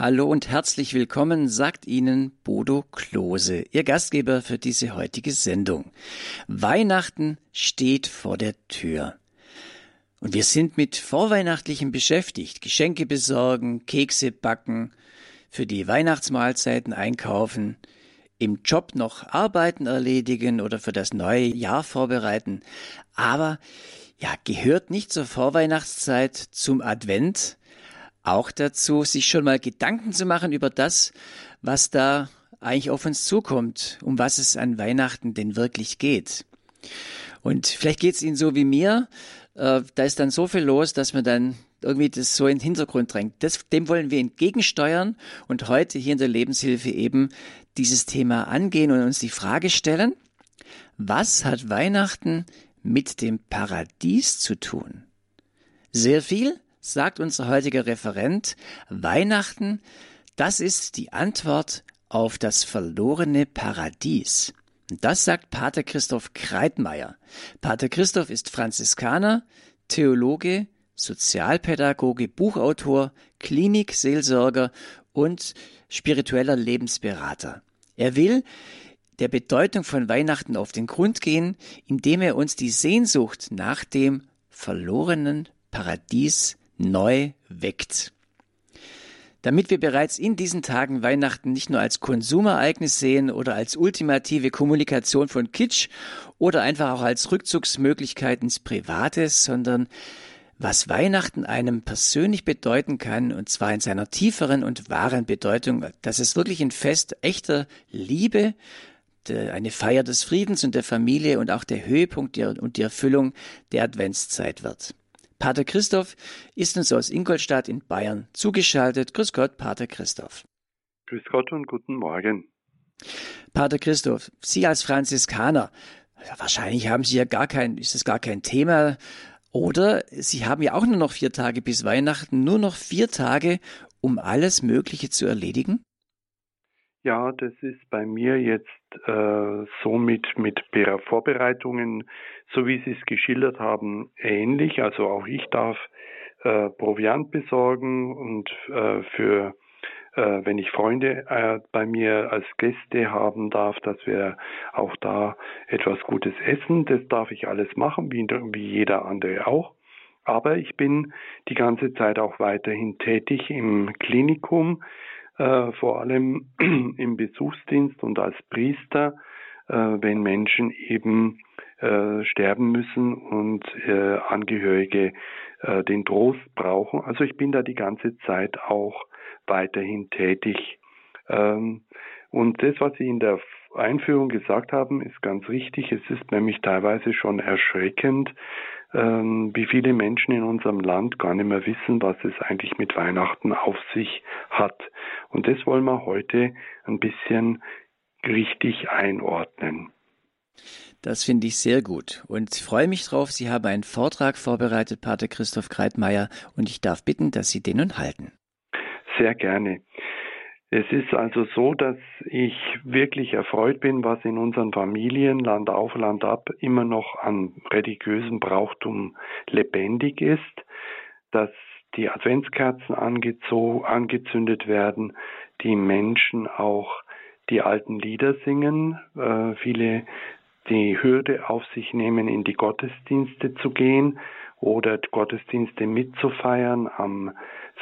Hallo und herzlich willkommen, sagt Ihnen Bodo Klose, Ihr Gastgeber für diese heutige Sendung. Weihnachten steht vor der Tür. Und wir sind mit Vorweihnachtlichem beschäftigt. Geschenke besorgen, Kekse backen, für die Weihnachtsmahlzeiten einkaufen, im Job noch Arbeiten erledigen oder für das neue Jahr vorbereiten. Aber ja, gehört nicht zur Vorweihnachtszeit zum Advent auch dazu, sich schon mal Gedanken zu machen über das, was da eigentlich auf uns zukommt, um was es an Weihnachten denn wirklich geht. Und vielleicht geht es Ihnen so wie mir, äh, da ist dann so viel los, dass man dann irgendwie das so in den Hintergrund drängt. Das, dem wollen wir entgegensteuern und heute hier in der Lebenshilfe eben dieses Thema angehen und uns die Frage stellen, was hat Weihnachten mit dem Paradies zu tun? Sehr viel, sagt unser heutiger Referent, Weihnachten, das ist die Antwort auf das verlorene Paradies. Das sagt Pater Christoph Kreitmeier. Pater Christoph ist Franziskaner, Theologe, Sozialpädagoge, Buchautor, Klinikseelsorger und spiritueller Lebensberater. Er will der Bedeutung von Weihnachten auf den Grund gehen, indem er uns die Sehnsucht nach dem verlorenen Paradies neu weckt. Damit wir bereits in diesen Tagen Weihnachten nicht nur als Konsumereignis sehen oder als ultimative Kommunikation von Kitsch oder einfach auch als Rückzugsmöglichkeit ins Private, sondern was Weihnachten einem persönlich bedeuten kann, und zwar in seiner tieferen und wahren Bedeutung, dass es wirklich ein Fest echter Liebe, eine Feier des Friedens und der Familie und auch der Höhepunkt und die Erfüllung der Adventszeit wird. Pater Christoph ist uns aus Ingolstadt in Bayern zugeschaltet. Grüß Gott, Pater Christoph. Grüß Gott und guten Morgen. Pater Christoph, Sie als Franziskaner, wahrscheinlich haben Sie ja gar kein, ist es gar kein Thema. Oder Sie haben ja auch nur noch vier Tage bis Weihnachten, nur noch vier Tage, um alles Mögliche zu erledigen? Ja, das ist bei mir jetzt äh, so mit, mit Vorbereitungen, so wie Sie es geschildert haben, ähnlich. Also auch ich darf äh, Proviant besorgen und äh, für äh, wenn ich Freunde äh, bei mir als Gäste haben darf, dass wir auch da etwas Gutes essen. Das darf ich alles machen, wie, wie jeder andere auch. Aber ich bin die ganze Zeit auch weiterhin tätig im Klinikum äh, vor allem im Besuchsdienst und als Priester, äh, wenn Menschen eben äh, sterben müssen und äh, Angehörige äh, den Trost brauchen. Also ich bin da die ganze Zeit auch weiterhin tätig. Ähm, und das, was Sie in der Einführung gesagt haben, ist ganz richtig. Es ist nämlich teilweise schon erschreckend, ähm, wie viele Menschen in unserem Land gar nicht mehr wissen, was es eigentlich mit Weihnachten auf sich hat. Und das wollen wir heute ein bisschen richtig einordnen. Das finde ich sehr gut und freue mich drauf. Sie haben einen Vortrag vorbereitet, Pater Christoph Kreitmeier, und ich darf bitten, dass Sie den nun halten. Sehr gerne. Es ist also so, dass ich wirklich erfreut bin, was in unseren Familien Land auf, Land ab immer noch an religiösem Brauchtum lebendig ist, dass die Adventskerzen angezündet werden, die Menschen auch die alten Lieder singen, äh, viele die Hürde auf sich nehmen, in die Gottesdienste zu gehen oder Gottesdienste mitzufeiern am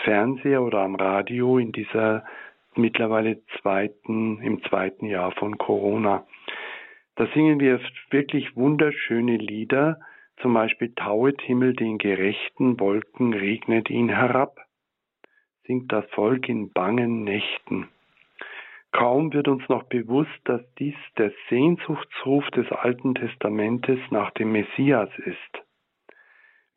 Fernseher oder am Radio in dieser mittlerweile zweiten, im zweiten Jahr von Corona. Da singen wir wirklich wunderschöne Lieder, zum Beispiel Tauet Himmel den Gerechten, Wolken regnet ihn herab, singt das Volk in bangen Nächten. Kaum wird uns noch bewusst, dass dies der Sehnsuchtsruf des Alten Testamentes nach dem Messias ist.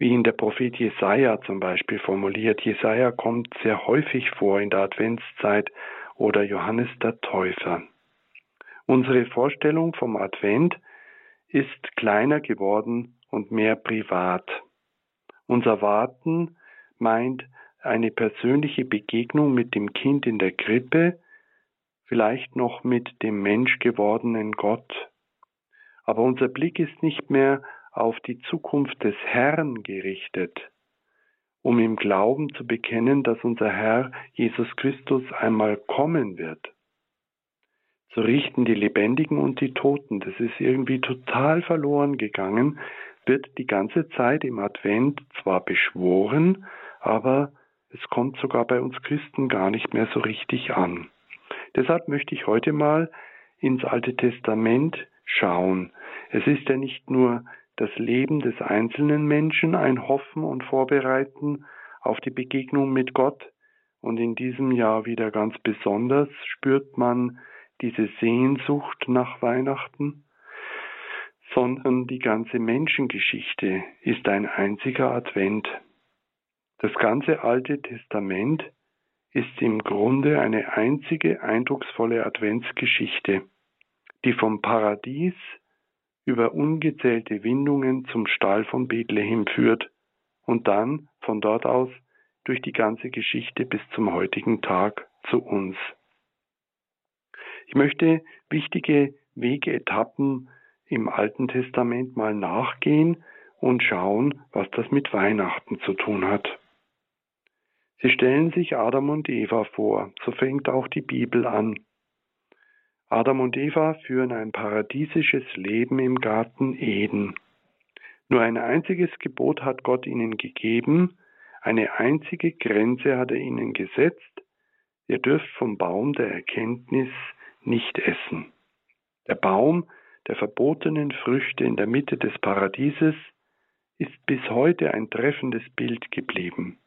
Wie ihn der Prophet Jesaja zum Beispiel formuliert. Jesaja kommt sehr häufig vor in der Adventszeit oder Johannes der Täufer. Unsere Vorstellung vom Advent ist kleiner geworden und mehr privat. Unser Warten meint eine persönliche Begegnung mit dem Kind in der Krippe, vielleicht noch mit dem Mensch gewordenen Gott. Aber unser Blick ist nicht mehr auf die Zukunft des Herrn gerichtet. um im Glauben zu bekennen, dass unser Herr Jesus Christus einmal kommen wird. So richten die Lebendigen und die Toten. Das ist irgendwie total verloren gegangen, wird die ganze Zeit im Advent zwar beschworen, aber es kommt sogar bei uns Christen gar nicht mehr so richtig an. Deshalb möchte ich heute mal ins Alte Testament schauen. Es ist ja nicht nur das Leben des einzelnen Menschen ein Hoffen und Vorbereiten auf die Begegnung mit Gott, und in diesem Jahr wieder ganz besonders spürt man diese Sehnsucht nach Weihnachten, sondern die ganze Menschengeschichte ist ein einziger Advent. Das ganze Alte Testament ist im Grunde eine einzige eindrucksvolle Adventsgeschichte, die vom Paradies über ungezählte Windungen zum Stall von Bethlehem führt und dann von dort aus durch die ganze Geschichte bis zum heutigen Tag zu uns. Ich möchte wichtige Wegeetappen im Alten Testament mal nachgehen und schauen, was das mit Weihnachten zu tun hat. Sie stellen sich Adam und Eva vor, so fängt auch die Bibel an. Adam und Eva führen ein paradiesisches Leben im Garten Eden. Nur ein einziges Gebot hat Gott ihnen gegeben, eine einzige Grenze hat er ihnen gesetzt, ihr dürft vom Baum der Erkenntnis nicht essen. Der Baum der verbotenen Früchte in der Mitte des Paradieses ist bis heute ein treffendes Bild geblieben.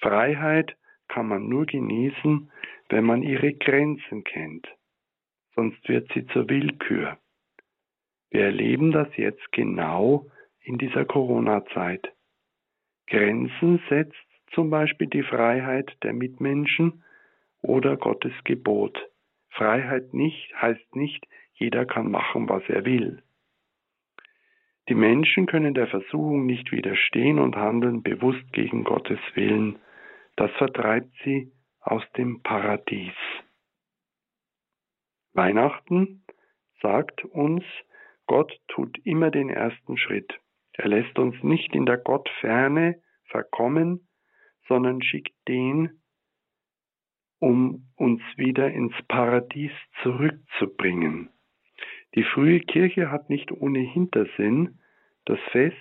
Freiheit kann man nur genießen, wenn man ihre Grenzen kennt, sonst wird sie zur Willkür. Wir erleben das jetzt genau in dieser Corona-Zeit. Grenzen setzt zum Beispiel die Freiheit der Mitmenschen oder Gottes Gebot. Freiheit nicht heißt nicht, jeder kann machen, was er will. Die Menschen können der Versuchung nicht widerstehen und handeln bewusst gegen Gottes Willen. Das vertreibt sie aus dem Paradies. Weihnachten sagt uns, Gott tut immer den ersten Schritt. Er lässt uns nicht in der Gottferne verkommen, sondern schickt den, um uns wieder ins Paradies zurückzubringen. Die frühe Kirche hat nicht ohne Hintersinn das Fest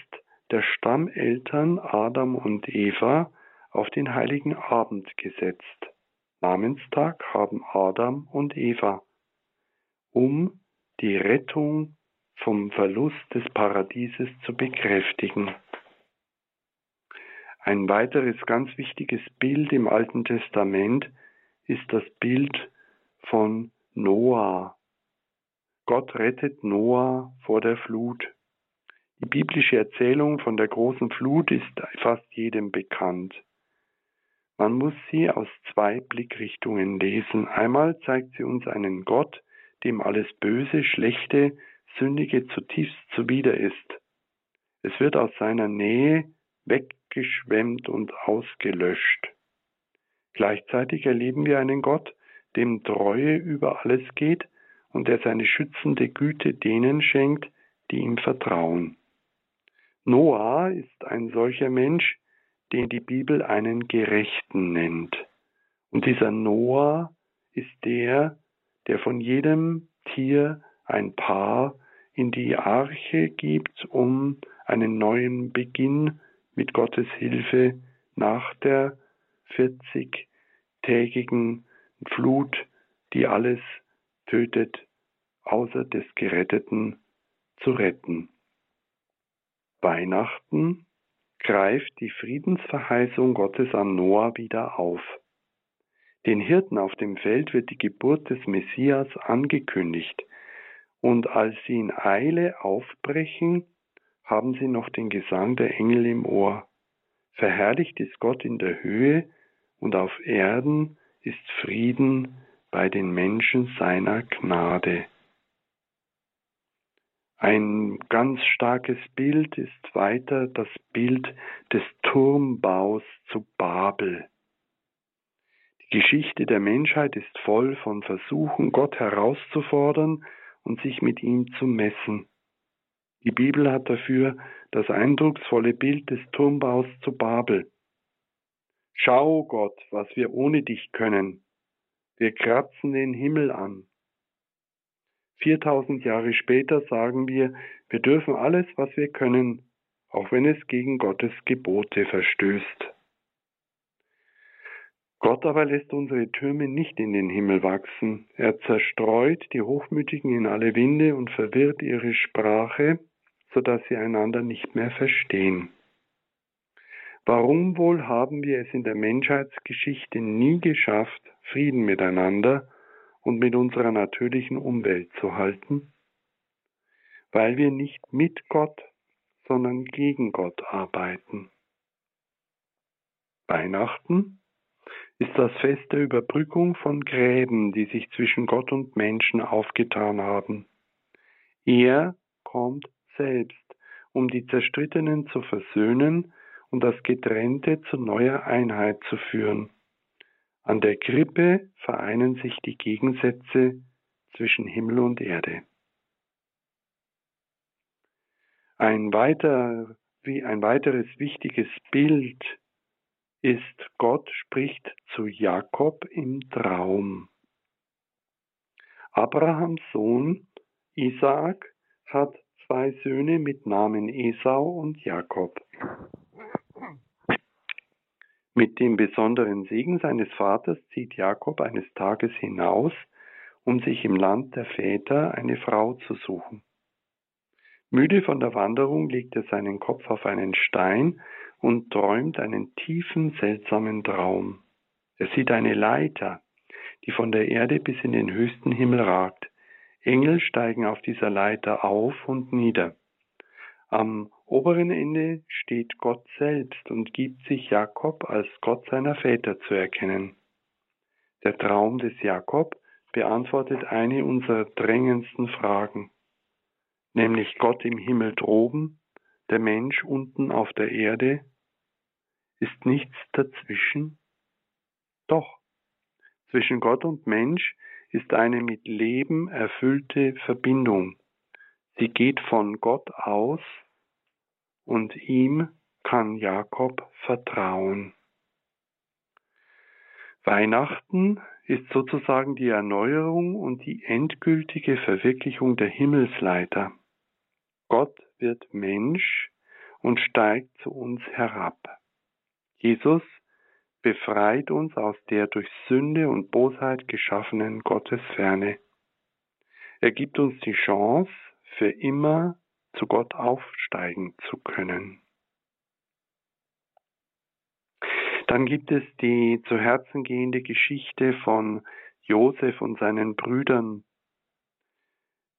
der Stammeltern Adam und Eva auf den heiligen Abend gesetzt. Namenstag haben Adam und Eva, um die Rettung vom Verlust des Paradieses zu bekräftigen. Ein weiteres ganz wichtiges Bild im Alten Testament ist das Bild von Noah. Gott rettet Noah vor der Flut. Die biblische Erzählung von der großen Flut ist fast jedem bekannt. Man muss sie aus zwei Blickrichtungen lesen. Einmal zeigt sie uns einen Gott, dem alles Böse, Schlechte, Sündige zutiefst zuwider ist. Es wird aus seiner Nähe weggeschwemmt und ausgelöscht. Gleichzeitig erleben wir einen Gott, dem Treue über alles geht und der seine schützende Güte denen schenkt, die ihm vertrauen. Noah ist ein solcher Mensch, den die Bibel einen Gerechten nennt. Und dieser Noah ist der, der von jedem Tier ein Paar in die Arche gibt, um einen neuen Beginn mit Gottes Hilfe nach der 40-tägigen Flut, die alles tötet, außer des Geretteten zu retten. Weihnachten greift die Friedensverheißung Gottes an Noah wieder auf. Den Hirten auf dem Feld wird die Geburt des Messias angekündigt, und als sie in Eile aufbrechen, haben sie noch den Gesang der Engel im Ohr. Verherrlicht ist Gott in der Höhe, und auf Erden ist Frieden bei den Menschen seiner Gnade. Ein ganz starkes Bild ist weiter das Bild des Turmbaus zu Babel. Die Geschichte der Menschheit ist voll von Versuchen, Gott herauszufordern und sich mit ihm zu messen. Die Bibel hat dafür das eindrucksvolle Bild des Turmbaus zu Babel. Schau, Gott, was wir ohne dich können. Wir kratzen den Himmel an. 4000 Jahre später sagen wir, wir dürfen alles, was wir können, auch wenn es gegen Gottes Gebote verstößt. Gott aber lässt unsere Türme nicht in den Himmel wachsen. Er zerstreut die Hochmütigen in alle Winde und verwirrt ihre Sprache, so dass sie einander nicht mehr verstehen. Warum wohl haben wir es in der Menschheitsgeschichte nie geschafft, Frieden miteinander und mit unserer natürlichen Umwelt zu halten? Weil wir nicht mit Gott, sondern gegen Gott arbeiten. Weihnachten ist das Fest der Überbrückung von Gräben, die sich zwischen Gott und Menschen aufgetan haben. Er kommt selbst, um die Zerstrittenen zu versöhnen und das Getrennte zu neuer Einheit zu führen. An der Krippe vereinen sich die Gegensätze zwischen Himmel und Erde. Ein, weiter, ein weiteres wichtiges Bild ist, Gott spricht zu Jakob im Traum. Abrahams Sohn Isaak hat zwei Söhne mit Namen Esau und Jakob. Mit dem besonderen Segen seines Vaters zieht Jakob eines Tages hinaus, um sich im Land der Väter eine Frau zu suchen. Müde von der Wanderung legt er seinen Kopf auf einen Stein und träumt einen tiefen, seltsamen Traum. Er sieht eine Leiter, die von der Erde bis in den höchsten Himmel ragt. Engel steigen auf dieser Leiter auf und nieder. Am oberen Ende steht Gott selbst und gibt sich Jakob als Gott seiner Väter zu erkennen. Der Traum des Jakob beantwortet eine unserer drängendsten Fragen, nämlich Gott im Himmel droben, der Mensch unten auf der Erde. Ist nichts dazwischen? Doch, zwischen Gott und Mensch ist eine mit Leben erfüllte Verbindung. Sie geht von Gott aus und ihm kann Jakob vertrauen. Weihnachten ist sozusagen die Erneuerung und die endgültige Verwirklichung der Himmelsleiter. Gott wird Mensch und steigt zu uns herab. Jesus befreit uns aus der durch Sünde und Bosheit geschaffenen Gottesferne. Er gibt uns die Chance, für immer zu Gott aufsteigen zu können. Dann gibt es die zu Herzen gehende Geschichte von Josef und seinen Brüdern.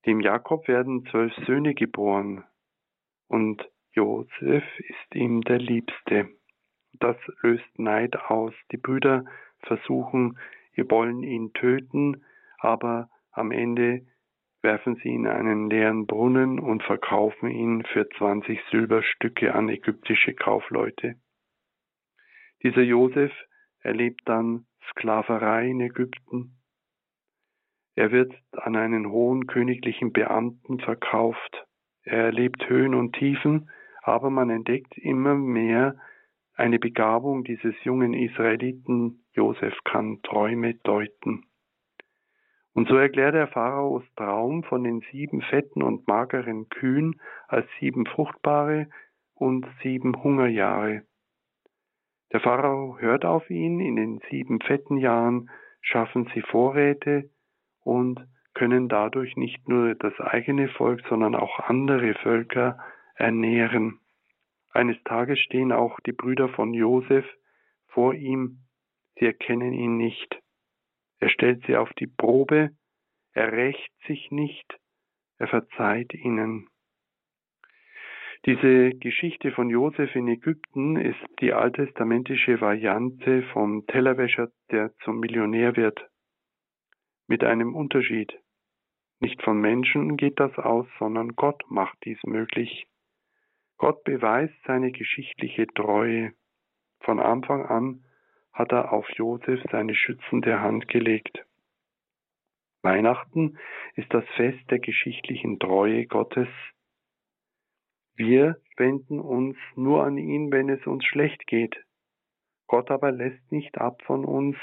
Dem Jakob werden zwölf Söhne geboren und Josef ist ihm der Liebste. Das löst Neid aus. Die Brüder versuchen, ihr wollen ihn töten, aber am Ende werfen sie in einen leeren Brunnen und verkaufen ihn für 20 Silberstücke an ägyptische Kaufleute. Dieser Josef erlebt dann Sklaverei in Ägypten. Er wird an einen hohen königlichen Beamten verkauft. Er erlebt Höhen und Tiefen, aber man entdeckt immer mehr eine Begabung dieses jungen Israeliten. Josef kann Träume deuten. Und so erklärt der Pharaos Traum von den sieben fetten und mageren Kühen als sieben fruchtbare und sieben Hungerjahre. Der Pharao hört auf ihn, in den sieben fetten Jahren schaffen sie Vorräte und können dadurch nicht nur das eigene Volk, sondern auch andere Völker ernähren. Eines Tages stehen auch die Brüder von Josef vor ihm, sie erkennen ihn nicht. Er stellt sie auf die Probe, er rächt sich nicht, er verzeiht ihnen. Diese Geschichte von Josef in Ägypten ist die alttestamentische Variante vom Tellerwäscher, der zum Millionär wird. Mit einem Unterschied. Nicht von Menschen geht das aus, sondern Gott macht dies möglich. Gott beweist seine geschichtliche Treue. Von Anfang an hat er auf Josef seine schützende Hand gelegt. Weihnachten ist das Fest der geschichtlichen Treue Gottes. Wir wenden uns nur an ihn, wenn es uns schlecht geht. Gott aber lässt nicht ab von uns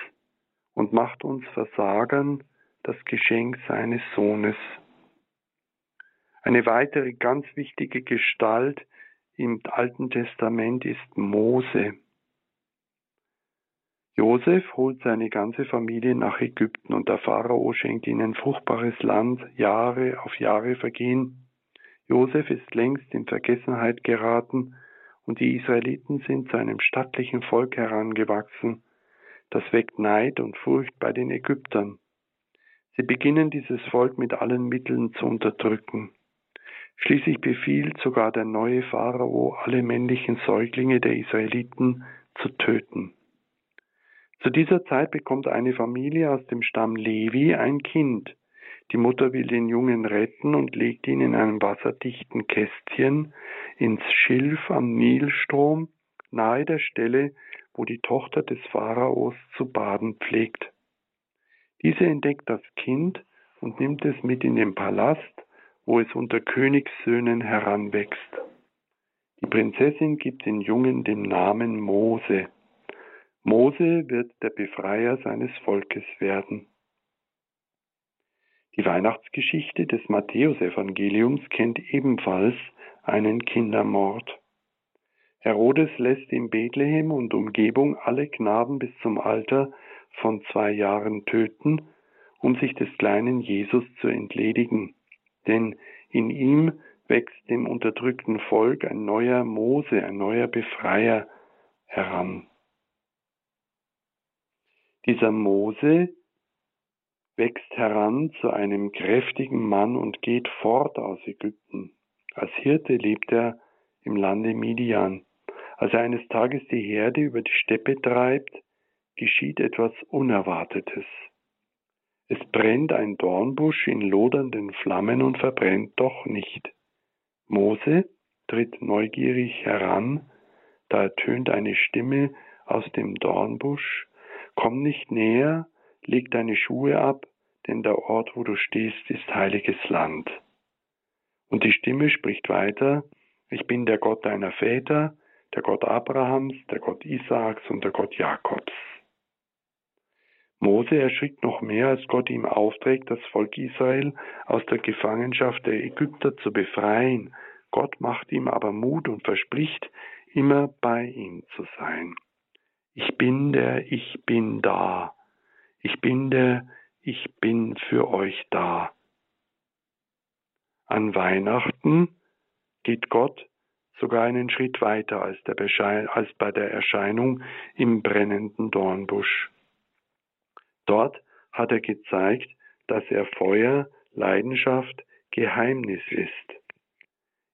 und macht uns versagen das Geschenk seines Sohnes. Eine weitere ganz wichtige Gestalt im Alten Testament ist Mose. Josef holt seine ganze Familie nach Ägypten und der Pharao schenkt ihnen fruchtbares Land, Jahre auf Jahre vergehen. Josef ist längst in Vergessenheit geraten und die Israeliten sind zu einem stattlichen Volk herangewachsen. Das weckt Neid und Furcht bei den Ägyptern. Sie beginnen dieses Volk mit allen Mitteln zu unterdrücken. Schließlich befiehlt sogar der neue Pharao, alle männlichen Säuglinge der Israeliten zu töten. Zu dieser Zeit bekommt eine Familie aus dem Stamm Levi ein Kind. Die Mutter will den Jungen retten und legt ihn in einem wasserdichten Kästchen ins Schilf am Nilstrom, nahe der Stelle, wo die Tochter des Pharaos zu baden pflegt. Diese entdeckt das Kind und nimmt es mit in den Palast, wo es unter Königssöhnen heranwächst. Die Prinzessin gibt den Jungen den Namen Mose. Mose wird der Befreier seines Volkes werden. Die Weihnachtsgeschichte des Matthäusevangeliums kennt ebenfalls einen Kindermord. Herodes lässt in Bethlehem und Umgebung alle Knaben bis zum Alter von zwei Jahren töten, um sich des kleinen Jesus zu entledigen. Denn in ihm wächst dem unterdrückten Volk ein neuer Mose, ein neuer Befreier heran. Dieser Mose wächst heran zu einem kräftigen Mann und geht fort aus Ägypten. Als Hirte lebt er im Lande Midian. Als er eines Tages die Herde über die Steppe treibt, geschieht etwas Unerwartetes. Es brennt ein Dornbusch in lodernden Flammen und verbrennt doch nicht. Mose tritt neugierig heran, da ertönt eine Stimme aus dem Dornbusch, Komm nicht näher, leg deine Schuhe ab, denn der Ort, wo du stehst, ist heiliges Land. Und die Stimme spricht weiter, ich bin der Gott deiner Väter, der Gott Abrahams, der Gott Isaaks und der Gott Jakobs. Mose erschrickt noch mehr, als Gott ihm aufträgt, das Volk Israel aus der Gefangenschaft der Ägypter zu befreien. Gott macht ihm aber Mut und verspricht, immer bei ihm zu sein. Ich bin der Ich bin da. Ich bin der Ich bin für euch da. An Weihnachten geht Gott sogar einen Schritt weiter als, als, bei der Erscheinung im brennenden Dornbusch. Dort hat er gezeigt, dass er Feuer, Leidenschaft, Geheimnis ist.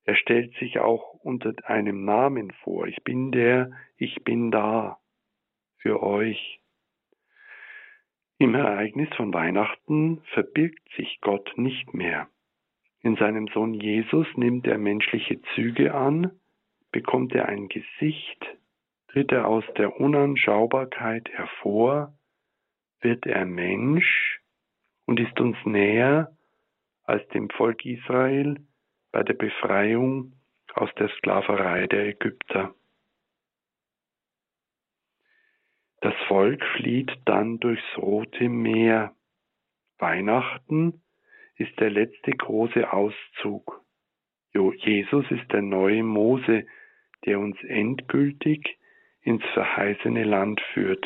Er stellt sich auch unter einem Namen vor. Ich bin der, ich bin da für euch. Im Ereignis von Weihnachten verbirgt sich Gott nicht mehr. In seinem Sohn Jesus nimmt er menschliche Züge an, bekommt er ein Gesicht, tritt er aus der Unanschaubarkeit hervor, wird er Mensch und ist uns näher als dem Volk Israel bei der Befreiung aus der Sklaverei der Ägypter. Das Volk flieht dann durchs Rote Meer. Weihnachten ist der letzte große Auszug. Jesus ist der neue Mose, der uns endgültig ins verheißene Land führt.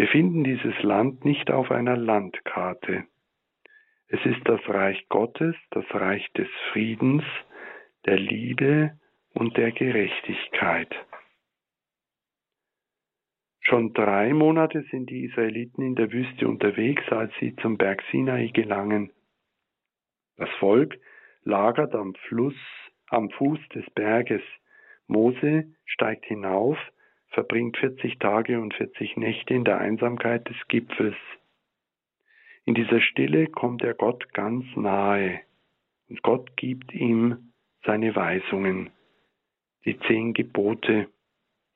Wir finden dieses Land nicht auf einer Landkarte. Es ist das Reich Gottes, das Reich des Friedens, der Liebe und der Gerechtigkeit. Schon drei Monate sind die Israeliten in der Wüste unterwegs, als sie zum Berg Sinai gelangen. Das Volk lagert am Fluss, am Fuß des Berges. Mose steigt hinauf, verbringt 40 Tage und 40 Nächte in der Einsamkeit des Gipfels. In dieser Stille kommt er Gott ganz nahe und Gott gibt ihm seine Weisungen, die zehn Gebote,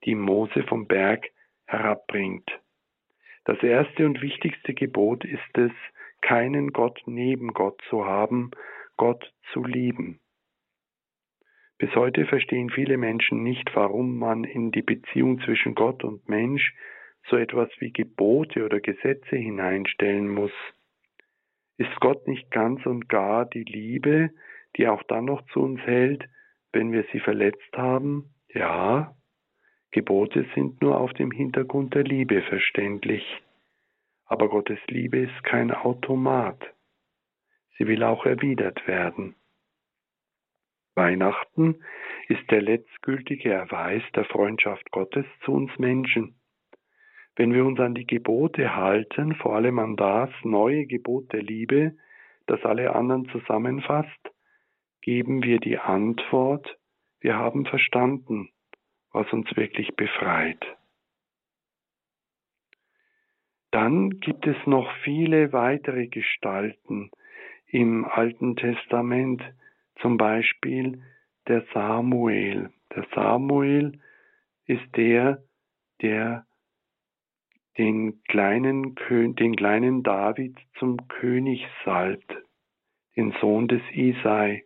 die Mose vom Berg herabbringt. Das erste und wichtigste Gebot ist es, keinen Gott neben Gott zu haben, Gott zu lieben. Bis heute verstehen viele Menschen nicht, warum man in die Beziehung zwischen Gott und Mensch so etwas wie Gebote oder Gesetze hineinstellen muss. Ist Gott nicht ganz und gar die Liebe, die auch dann noch zu uns hält, wenn wir sie verletzt haben? Ja, Gebote sind nur auf dem Hintergrund der Liebe verständlich. Aber Gottes Liebe ist kein Automat. Sie will auch erwidert werden. Weihnachten ist der letztgültige Erweis der Freundschaft Gottes zu uns Menschen. Wenn wir uns an die Gebote halten, vor allem an das neue Gebot der Liebe, das alle anderen zusammenfasst, geben wir die Antwort, wir haben verstanden, was uns wirklich befreit. Dann gibt es noch viele weitere Gestalten im Alten Testament, zum Beispiel der Samuel. Der Samuel ist der, der den kleinen, den kleinen David zum König salbt, den Sohn des Isai.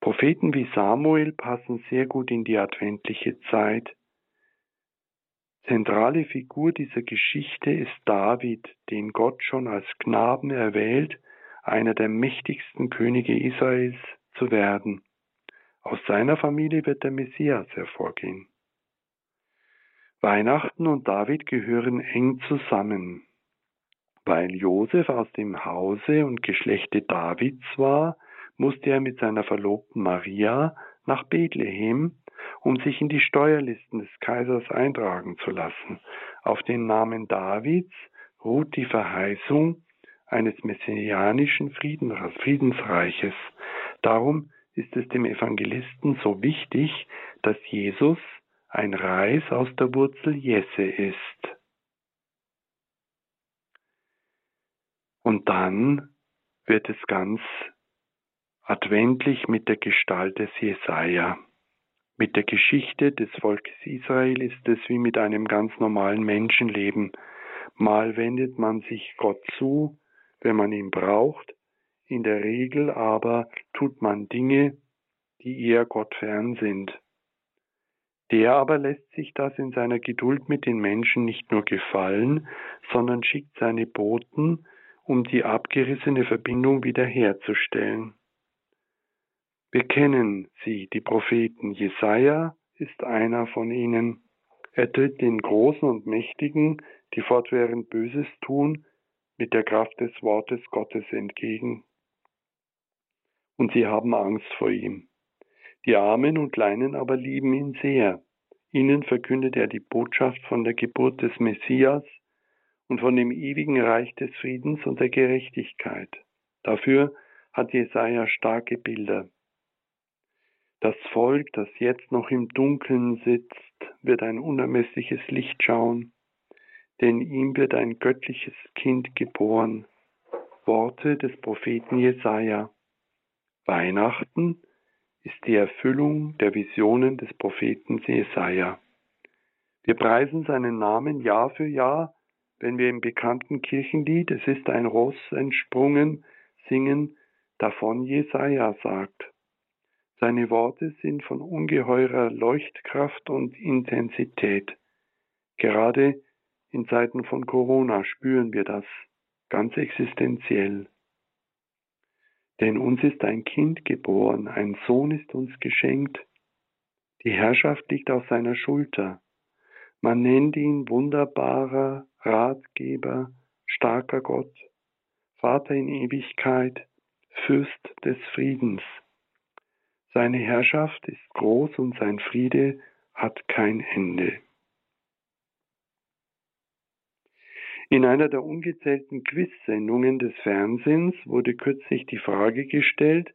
Propheten wie Samuel passen sehr gut in die adventliche Zeit. Zentrale Figur dieser Geschichte ist David, den Gott schon als Knaben erwählt, einer der mächtigsten Könige Israels zu werden. Aus seiner Familie wird der Messias hervorgehen. Weihnachten und David gehören eng zusammen. Weil Josef aus dem Hause und Geschlechte Davids war, musste er mit seiner Verlobten Maria nach Bethlehem, um sich in die Steuerlisten des Kaisers eintragen zu lassen. Auf den Namen Davids ruht die Verheißung eines messianischen Friedensreiches. Darum ist es dem Evangelisten so wichtig, dass Jesus ein Reis aus der Wurzel Jesse ist. Und dann wird es ganz adventlich mit der Gestalt des Jesaja. Mit der Geschichte des Volkes Israel ist es wie mit einem ganz normalen Menschenleben. Mal wendet man sich Gott zu, wenn man ihn braucht, in der Regel aber tut man Dinge, die eher Gott fern sind. Der aber lässt sich das in seiner Geduld mit den Menschen nicht nur gefallen, sondern schickt seine Boten, um die abgerissene Verbindung wiederherzustellen. Wir kennen sie, die Propheten. Jesaja ist einer von ihnen. Er tritt den Großen und Mächtigen, die fortwährend Böses tun, mit der Kraft des Wortes Gottes entgegen. Und sie haben Angst vor ihm. Die Armen und Kleinen aber lieben ihn sehr. Ihnen verkündet er die Botschaft von der Geburt des Messias und von dem ewigen Reich des Friedens und der Gerechtigkeit. Dafür hat Jesaja starke Bilder. Das Volk, das jetzt noch im Dunkeln sitzt, wird ein unermessliches Licht schauen, denn ihm wird ein göttliches Kind geboren. Worte des Propheten Jesaja. Weihnachten ist die Erfüllung der Visionen des Propheten Jesaja. Wir preisen seinen Namen Jahr für Jahr, wenn wir im bekannten Kirchenlied Es ist ein Ross entsprungen singen, davon Jesaja sagt. Seine Worte sind von ungeheurer Leuchtkraft und Intensität. Gerade in Zeiten von Corona spüren wir das ganz existenziell. Denn uns ist ein Kind geboren, ein Sohn ist uns geschenkt. Die Herrschaft liegt auf seiner Schulter. Man nennt ihn wunderbarer Ratgeber, starker Gott, Vater in Ewigkeit, Fürst des Friedens. Seine Herrschaft ist groß und sein Friede hat kein Ende. In einer der ungezählten Quiz-Sendungen des Fernsehens wurde kürzlich die Frage gestellt,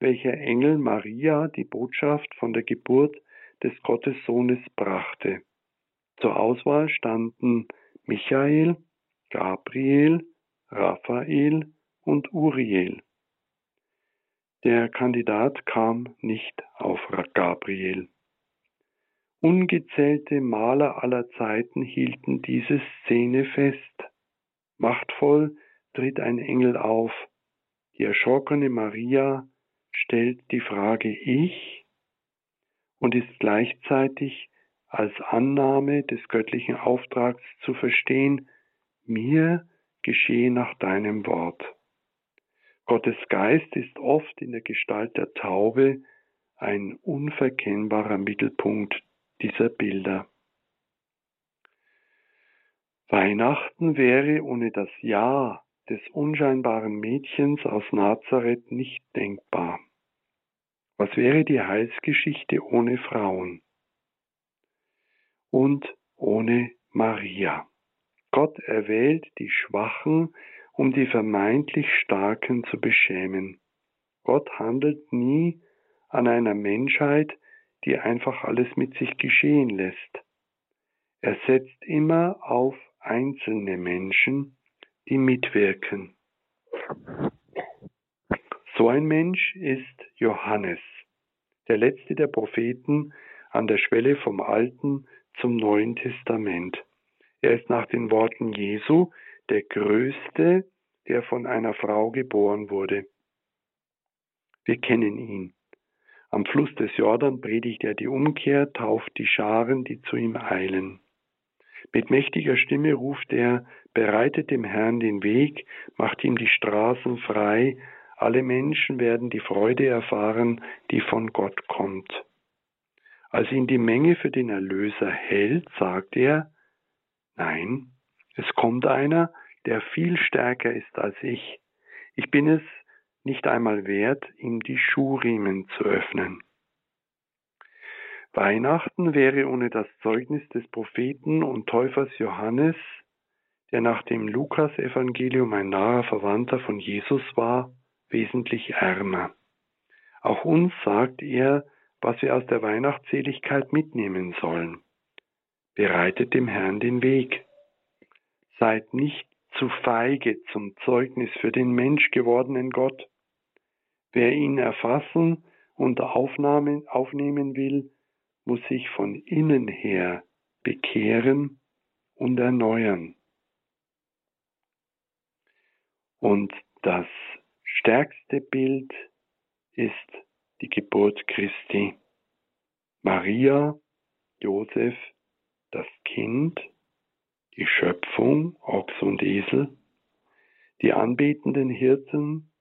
welcher Engel Maria die Botschaft von der Geburt des Gottessohnes brachte. Zur Auswahl standen Michael, Gabriel, Raphael und Uriel. Der Kandidat kam nicht auf Gabriel. Ungezählte Maler aller Zeiten hielten diese Szene fest. Machtvoll tritt ein Engel auf. Die erschrockene Maria stellt die Frage Ich und ist gleichzeitig als Annahme des göttlichen Auftrags zu verstehen, mir geschehe nach deinem Wort. Gottes Geist ist oft in der Gestalt der Taube ein unverkennbarer Mittelpunkt dieser Bilder. Weihnachten wäre ohne das Ja des unscheinbaren Mädchens aus Nazareth nicht denkbar. Was wäre die Heilsgeschichte ohne Frauen und ohne Maria? Gott erwählt die Schwachen, um die vermeintlich Starken zu beschämen. Gott handelt nie an einer Menschheit, die einfach alles mit sich geschehen lässt. Er setzt immer auf einzelne Menschen, die mitwirken. So ein Mensch ist Johannes, der letzte der Propheten an der Schwelle vom Alten zum Neuen Testament. Er ist nach den Worten Jesu der Größte, der von einer Frau geboren wurde. Wir kennen ihn. Am Fluss des Jordan predigt er die Umkehr, tauft die Scharen, die zu ihm eilen. Mit mächtiger Stimme ruft er, bereitet dem Herrn den Weg, macht ihm die Straßen frei, alle Menschen werden die Freude erfahren, die von Gott kommt. Als ihn die Menge für den Erlöser hält, sagt er, nein, es kommt einer, der viel stärker ist als ich. Ich bin es nicht einmal wert, ihm die Schuhriemen zu öffnen. Weihnachten wäre ohne das Zeugnis des Propheten und Täufers Johannes, der nach dem Lukasevangelium ein naher Verwandter von Jesus war, wesentlich ärmer. Auch uns sagt er, was wir aus der Weihnachtsseligkeit mitnehmen sollen. Bereitet dem Herrn den Weg. Seid nicht zu feige zum Zeugnis für den Mensch gewordenen Gott. Wer ihn erfassen und aufnehmen, aufnehmen will, muss sich von innen her bekehren und erneuern. Und das stärkste Bild ist die Geburt Christi. Maria, Josef, das Kind, die Schöpfung, Ochs und Esel, die anbetenden Hirten,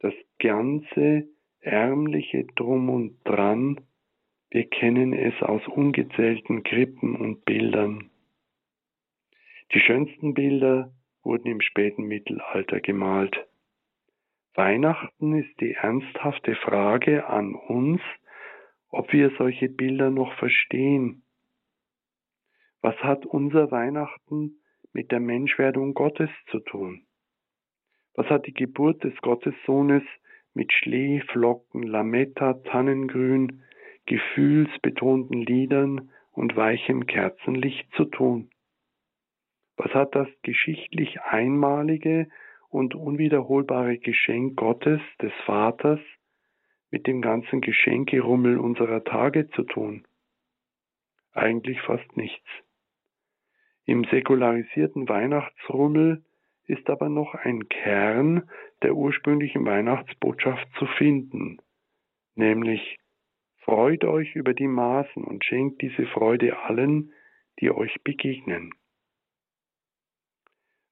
das ganze ärmliche Drum und Dran, wir kennen es aus ungezählten Krippen und Bildern. Die schönsten Bilder wurden im späten Mittelalter gemalt. Weihnachten ist die ernsthafte Frage an uns, ob wir solche Bilder noch verstehen. Was hat unser Weihnachten mit der Menschwerdung Gottes zu tun? Was hat die Geburt des Gottessohnes mit Schleeflocken, Lametta, Tannengrün, gefühlsbetonten Liedern und weichem Kerzenlicht zu tun? Was hat das geschichtlich einmalige und unwiederholbare Geschenk Gottes, des Vaters, mit dem ganzen Geschenkerummel unserer Tage zu tun? Eigentlich fast nichts. Im säkularisierten Weihnachtsrummel ist aber noch ein Kern der ursprünglichen Weihnachtsbotschaft zu finden, nämlich Freut euch über die Maßen und schenkt diese Freude allen, die euch begegnen.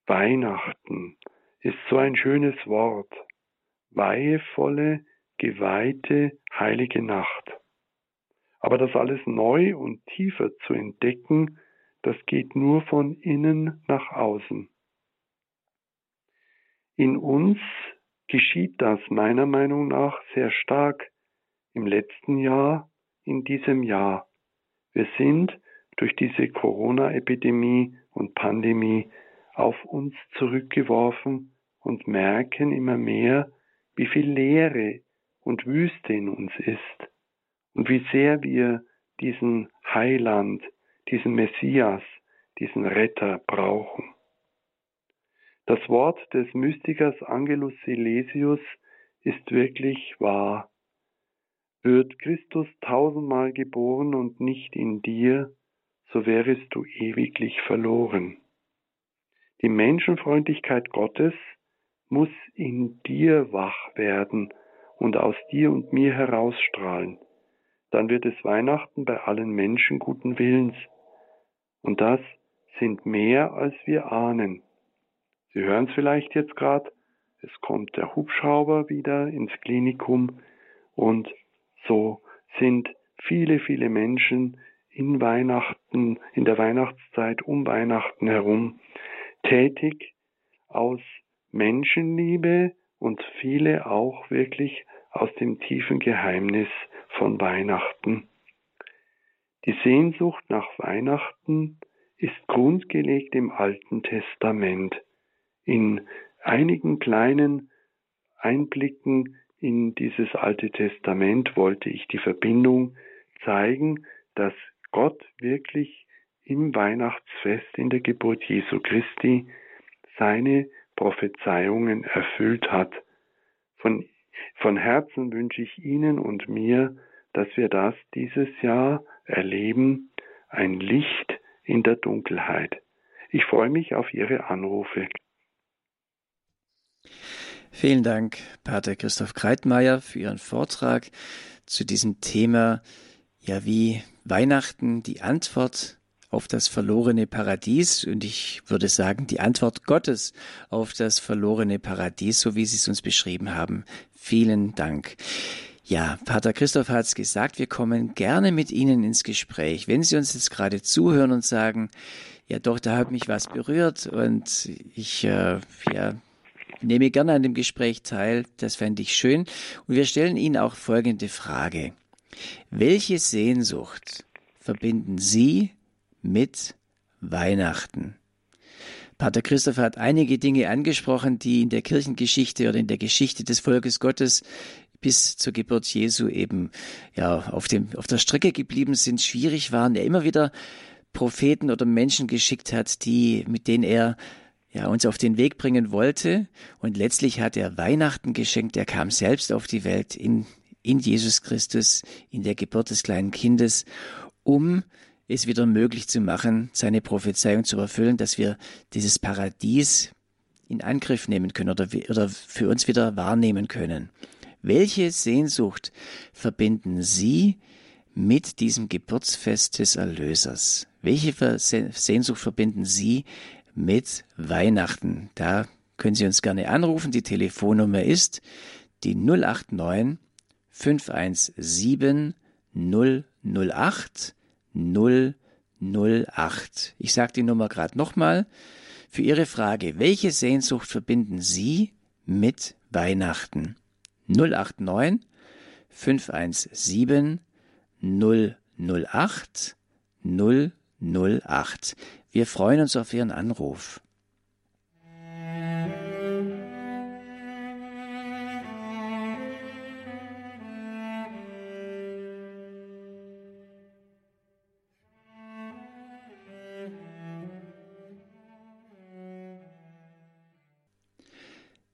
Weihnachten ist so ein schönes Wort, weihevolle, geweihte, heilige Nacht. Aber das alles neu und tiefer zu entdecken, das geht nur von innen nach außen. In uns geschieht das meiner Meinung nach sehr stark im letzten Jahr, in diesem Jahr. Wir sind durch diese Corona-Epidemie und Pandemie auf uns zurückgeworfen und merken immer mehr, wie viel Leere und Wüste in uns ist und wie sehr wir diesen Heiland, diesen Messias, diesen Retter brauchen. Das Wort des Mystikers Angelus Silesius ist wirklich wahr. Wird Christus tausendmal geboren und nicht in dir, so wärest du ewiglich verloren. Die Menschenfreundlichkeit Gottes muss in dir wach werden und aus dir und mir herausstrahlen. Dann wird es Weihnachten bei allen Menschen guten Willens. Und das sind mehr, als wir ahnen. Sie hören es vielleicht jetzt gerade, es kommt der Hubschrauber wieder ins Klinikum und so sind viele, viele Menschen in Weihnachten, in der Weihnachtszeit um Weihnachten herum tätig aus Menschenliebe und viele auch wirklich aus dem tiefen Geheimnis von Weihnachten. Die Sehnsucht nach Weihnachten ist grundgelegt im Alten Testament. In einigen kleinen Einblicken in dieses Alte Testament wollte ich die Verbindung zeigen, dass Gott wirklich im Weihnachtsfest in der Geburt Jesu Christi seine Prophezeiungen erfüllt hat. Von, von Herzen wünsche ich Ihnen und mir, dass wir das dieses Jahr erleben, ein Licht in der Dunkelheit. Ich freue mich auf Ihre Anrufe. Vielen Dank, Pater Christoph Kreitmeier, für Ihren Vortrag zu diesem Thema, ja, wie Weihnachten die Antwort auf das verlorene Paradies und ich würde sagen, die Antwort Gottes auf das verlorene Paradies, so wie Sie es uns beschrieben haben. Vielen Dank. Ja, Pater Christoph hat es gesagt, wir kommen gerne mit Ihnen ins Gespräch. Wenn Sie uns jetzt gerade zuhören und sagen, ja doch, da hat mich was berührt und ich äh, ja, nehme gerne an dem Gespräch teil, das fände ich schön. Und wir stellen Ihnen auch folgende Frage. Welche Sehnsucht verbinden Sie mit Weihnachten? Pater Christoph hat einige Dinge angesprochen, die in der Kirchengeschichte oder in der Geschichte des Volkes Gottes bis zur Geburt Jesu eben ja auf dem auf der Strecke geblieben sind, schwierig waren. Er immer wieder Propheten oder Menschen geschickt hat, die mit denen er ja, uns auf den Weg bringen wollte. Und letztlich hat er Weihnachten geschenkt. Er kam selbst auf die Welt in, in Jesus Christus, in der Geburt des kleinen Kindes, um es wieder möglich zu machen, seine Prophezeiung zu erfüllen, dass wir dieses Paradies in Angriff nehmen können oder, oder für uns wieder wahrnehmen können. Welche Sehnsucht verbinden Sie mit diesem Geburtsfest des Erlösers? Welche Sehnsucht verbinden Sie mit Weihnachten? Da können Sie uns gerne anrufen. Die Telefonnummer ist die 089 517 008 008. Ich sage die Nummer gerade nochmal. Für Ihre Frage, welche Sehnsucht verbinden Sie mit Weihnachten? 089 517 008 008. Wir freuen uns auf Ihren Anruf.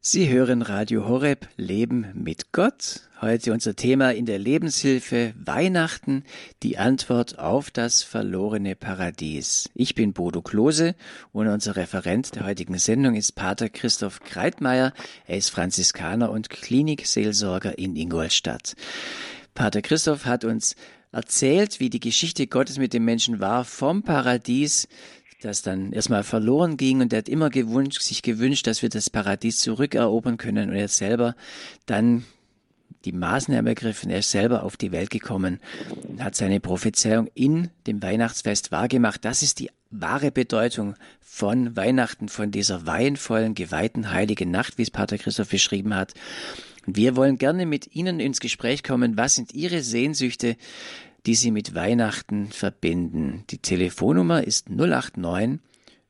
Sie hören Radio Horeb Leben mit Gott. Heute unser Thema in der Lebenshilfe Weihnachten, die Antwort auf das verlorene Paradies. Ich bin Bodo Klose und unser Referent der heutigen Sendung ist Pater Christoph Kreitmeier. Er ist Franziskaner und Klinikseelsorger in Ingolstadt. Pater Christoph hat uns erzählt, wie die Geschichte Gottes mit dem Menschen war, vom Paradies das dann erstmal verloren ging und er hat immer gewünscht, sich gewünscht, dass wir das Paradies zurückerobern können und er selber dann die Maßnahmen ergriffen. Er ist selber auf die Welt gekommen und hat seine Prophezeiung in dem Weihnachtsfest wahrgemacht. Das ist die wahre Bedeutung von Weihnachten, von dieser weihenvollen, geweihten heiligen Nacht, wie es Pater Christoph beschrieben hat. Wir wollen gerne mit Ihnen ins Gespräch kommen. Was sind Ihre Sehnsüchte? Die Sie mit Weihnachten verbinden. Die Telefonnummer ist 089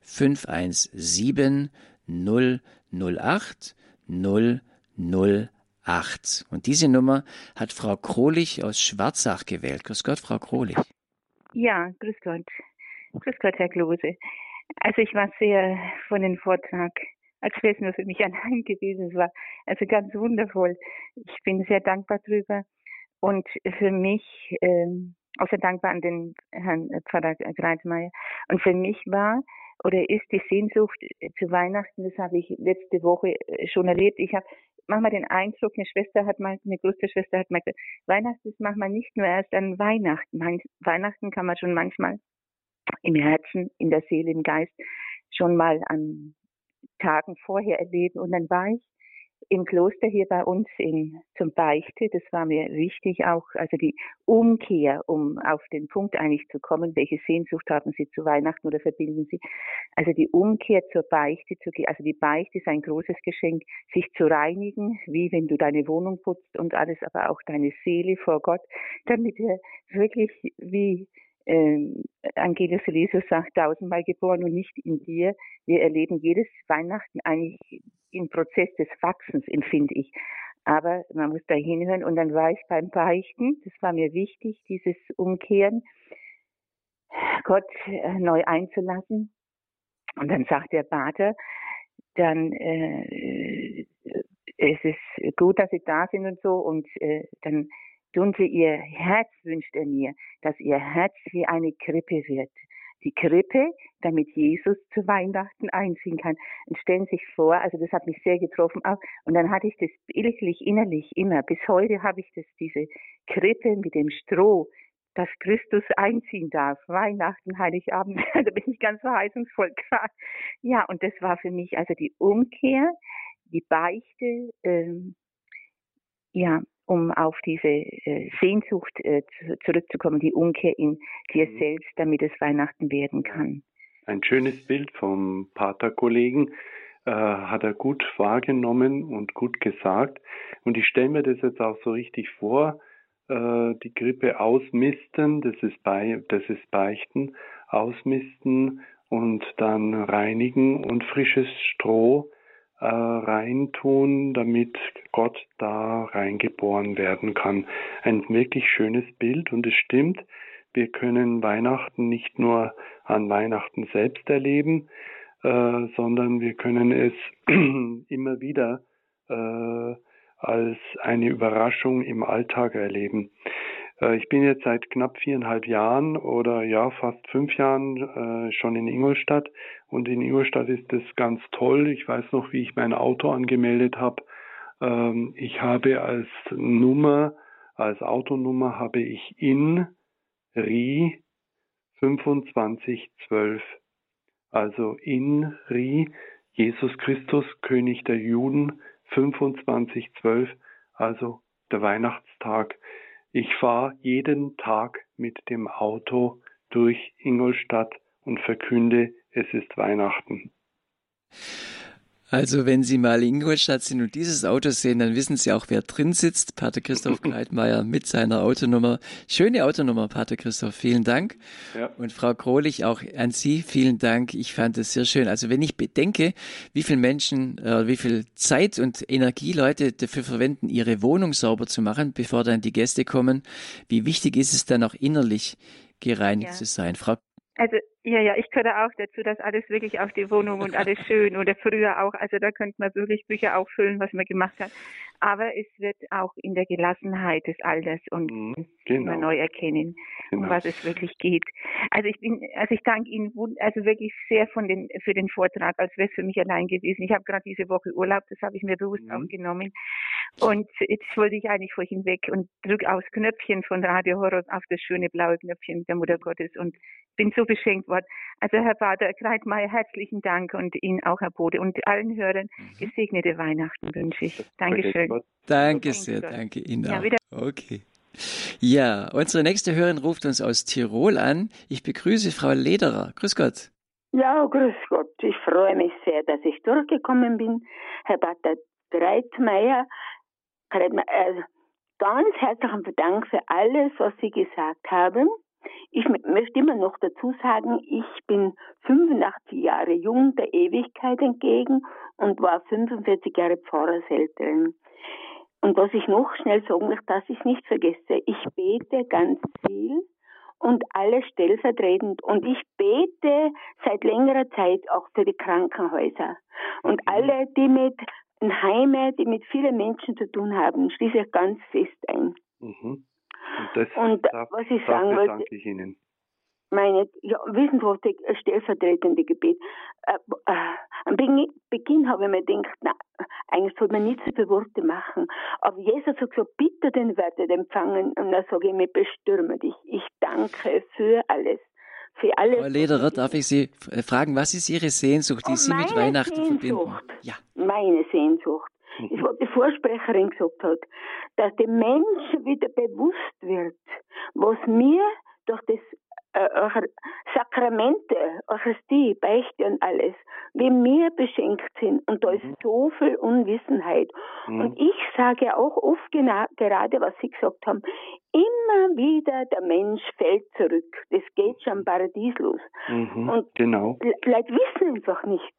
517 008 008. Und diese Nummer hat Frau Krolich aus Schwarzach gewählt. Grüß Gott, Frau Krolich. Ja, grüß Gott. Grüß Gott, Herr Klose. Also ich war sehr von dem Vortrag, als wäre es nur für mich allein gewesen. Es war also ganz wundervoll. Ich bin sehr dankbar drüber. Und für mich, auch sehr dankbar an den Herrn Pfarrer Greitmeier. Und für mich war oder ist die Sehnsucht zu Weihnachten, das habe ich letzte Woche schon erlebt. Ich habe manchmal den Eindruck, eine Schwester hat mal, eine größte Schwester hat mal gesagt, Weihnachten ist manchmal nicht nur erst an Weihnachten. Weihnachten kann man schon manchmal im Herzen, in der Seele, im Geist schon mal an Tagen vorher erleben. Und dann war ich im Kloster hier bei uns in, zum Beichte, das war mir wichtig auch, also die Umkehr, um auf den Punkt eigentlich zu kommen, welche Sehnsucht haben Sie zu Weihnachten oder verbinden Sie? Also die Umkehr zur Beichte zu gehen, also die Beichte ist ein großes Geschenk, sich zu reinigen, wie wenn du deine Wohnung putzt und alles, aber auch deine Seele vor Gott, damit er wirklich wie ähm, Angelus Elisus sagt, tausendmal geboren und nicht in dir. Wir erleben jedes Weihnachten eigentlich im Prozess des Wachsens, empfinde ich. Aber man muss da hinhören und dann war ich beim Beichten, das war mir wichtig, dieses Umkehren, Gott äh, neu einzulassen. Und dann sagt der Vater, dann äh, es ist gut, dass Sie da sind und so und äh, dann Sie Ihr Herz, wünscht er mir, dass Ihr Herz wie eine Krippe wird die Krippe, damit Jesus zu Weihnachten einziehen kann. Und stellen Sie sich vor, also das hat mich sehr getroffen auch. Und dann hatte ich das bildlich innerlich immer. Bis heute habe ich das, diese Krippe mit dem Stroh, dass Christus einziehen darf. Weihnachten, Heiligabend, da bin ich ganz verheißungsvoll gerade. Ja, und das war für mich also die Umkehr, die Beichte, ähm, ja, um auf diese äh, Sehnsucht äh, zurückzukommen, die Umkehr in dir mhm. selbst, damit es Weihnachten werden kann. Ein schönes Bild vom Paterkollegen äh, hat er gut wahrgenommen und gut gesagt. Und ich stelle mir das jetzt auch so richtig vor, äh, die Grippe ausmisten, das ist, bei, das ist Beichten, ausmisten und dann reinigen und frisches Stroh äh, reintun, damit Gott da reingeboren werden kann. Ein wirklich schönes Bild und es stimmt, wir können Weihnachten nicht nur an Weihnachten selbst erleben, äh, sondern wir können es immer wieder äh, als eine Überraschung im Alltag erleben. Äh, ich bin jetzt seit knapp viereinhalb Jahren oder ja fast fünf Jahren äh, schon in Ingolstadt und in Ingolstadt ist es ganz toll. Ich weiß noch, wie ich mein Auto angemeldet habe. Ähm, ich habe als Nummer, als Autonummer habe ich in RI 2512. Also in RI Jesus Christus, König der Juden 2512, also der Weihnachtstag. Ich fahre jeden Tag mit dem Auto durch Ingolstadt und verkünde, es ist Weihnachten. Also wenn Sie mal in Ingolstadt sind und dieses Auto sehen, dann wissen Sie auch, wer drin sitzt. Pater Christoph Kleitmeier mit seiner Autonummer. Schöne Autonummer, Pater Christoph. Vielen Dank. Ja. Und Frau Krohlich, auch an Sie vielen Dank. Ich fand es sehr schön. Also wenn ich bedenke, wie viele Menschen, äh, wie viel Zeit und Energie Leute dafür verwenden, ihre Wohnung sauber zu machen, bevor dann die Gäste kommen, wie wichtig ist es dann auch innerlich gereinigt ja. zu sein. Frau also ja, ja, ich gehöre auch dazu, dass alles wirklich auf die Wohnung und alles schön oder früher auch, also da könnte man wirklich Bücher auffüllen, was man gemacht hat. Aber es wird auch in der Gelassenheit des Alters und mhm, genau. neu erkennen, genau. um was es wirklich geht. Also ich bin, also ich danke Ihnen also wirklich sehr von den, für den Vortrag, als wäre es für mich allein gewesen. Ich habe gerade diese Woche Urlaub, das habe ich mir bewusst mhm. aufgenommen. Und jetzt wollte ich eigentlich vor hinweg und drücke aufs Knöpfchen von Radio Horror auf das schöne blaue Knöpfchen der Mutter Gottes und bin so beschenkt worden. Also Herr Pater Kreitmeier, herzlichen Dank und Ihnen auch, Herr Bode, und allen Hörern mhm. gesegnete Weihnachten wünsche ich. Dankeschön. Danke sehr, danke Ihnen auch. Ja, okay. Ja, unsere nächste Hörerin ruft uns aus Tirol an. Ich begrüße Frau Lederer. Grüß Gott. Ja, grüß Gott. Ich freue mich sehr, dass ich durchgekommen bin. Herr Pater Kreitmeier, äh, ganz herzlichen Dank für alles, was Sie gesagt haben. Ich möchte immer noch dazu sagen, ich bin 85 Jahre jung der Ewigkeit entgegen und war 45 Jahre Pfarrerselterin. Und was ich noch schnell sagen möchte, dass ich nicht vergesse, ich bete ganz viel und alles stellvertretend. Und ich bete seit längerer Zeit auch für die Krankenhäuser. Und mhm. alle, die mit Heime, die mit vielen Menschen zu tun haben, schließe ich ganz fest ein. Mhm. Und, das, und da, was ich sagen wollte, danke ich Ihnen. meine, ja, wissen Sie, was das stellvertretende Gebet? Äh, äh, am Beginn, Beginn habe ich mir gedacht, na, eigentlich sollte man nicht so viele Worte machen. Aber Jesus hat gesagt, bitte den werdet empfangen. Und dann sage ich mir, bestürme dich. Ich danke für alles. Für alles. Frau Lederer, darf ich Sie fragen, was ist Ihre Sehnsucht, die Sie mit Weihnachten Sehnsucht, verbinden? Ja. Meine Sehnsucht ist, was die Vorsprecherin gesagt hat, dass dem Menschen wieder bewusst wird, was mir durch das äh, Sakramente, Eucharistie, Beichte und alles, wie wir beschenkt sind. Und da ist mhm. so viel Unwissenheit. Mhm. Und ich sage auch oft genau, gerade, was Sie gesagt haben, immer wieder der Mensch fällt zurück. Das geht schon im Paradies los. Mhm, und genau. Leute wissen einfach nichts.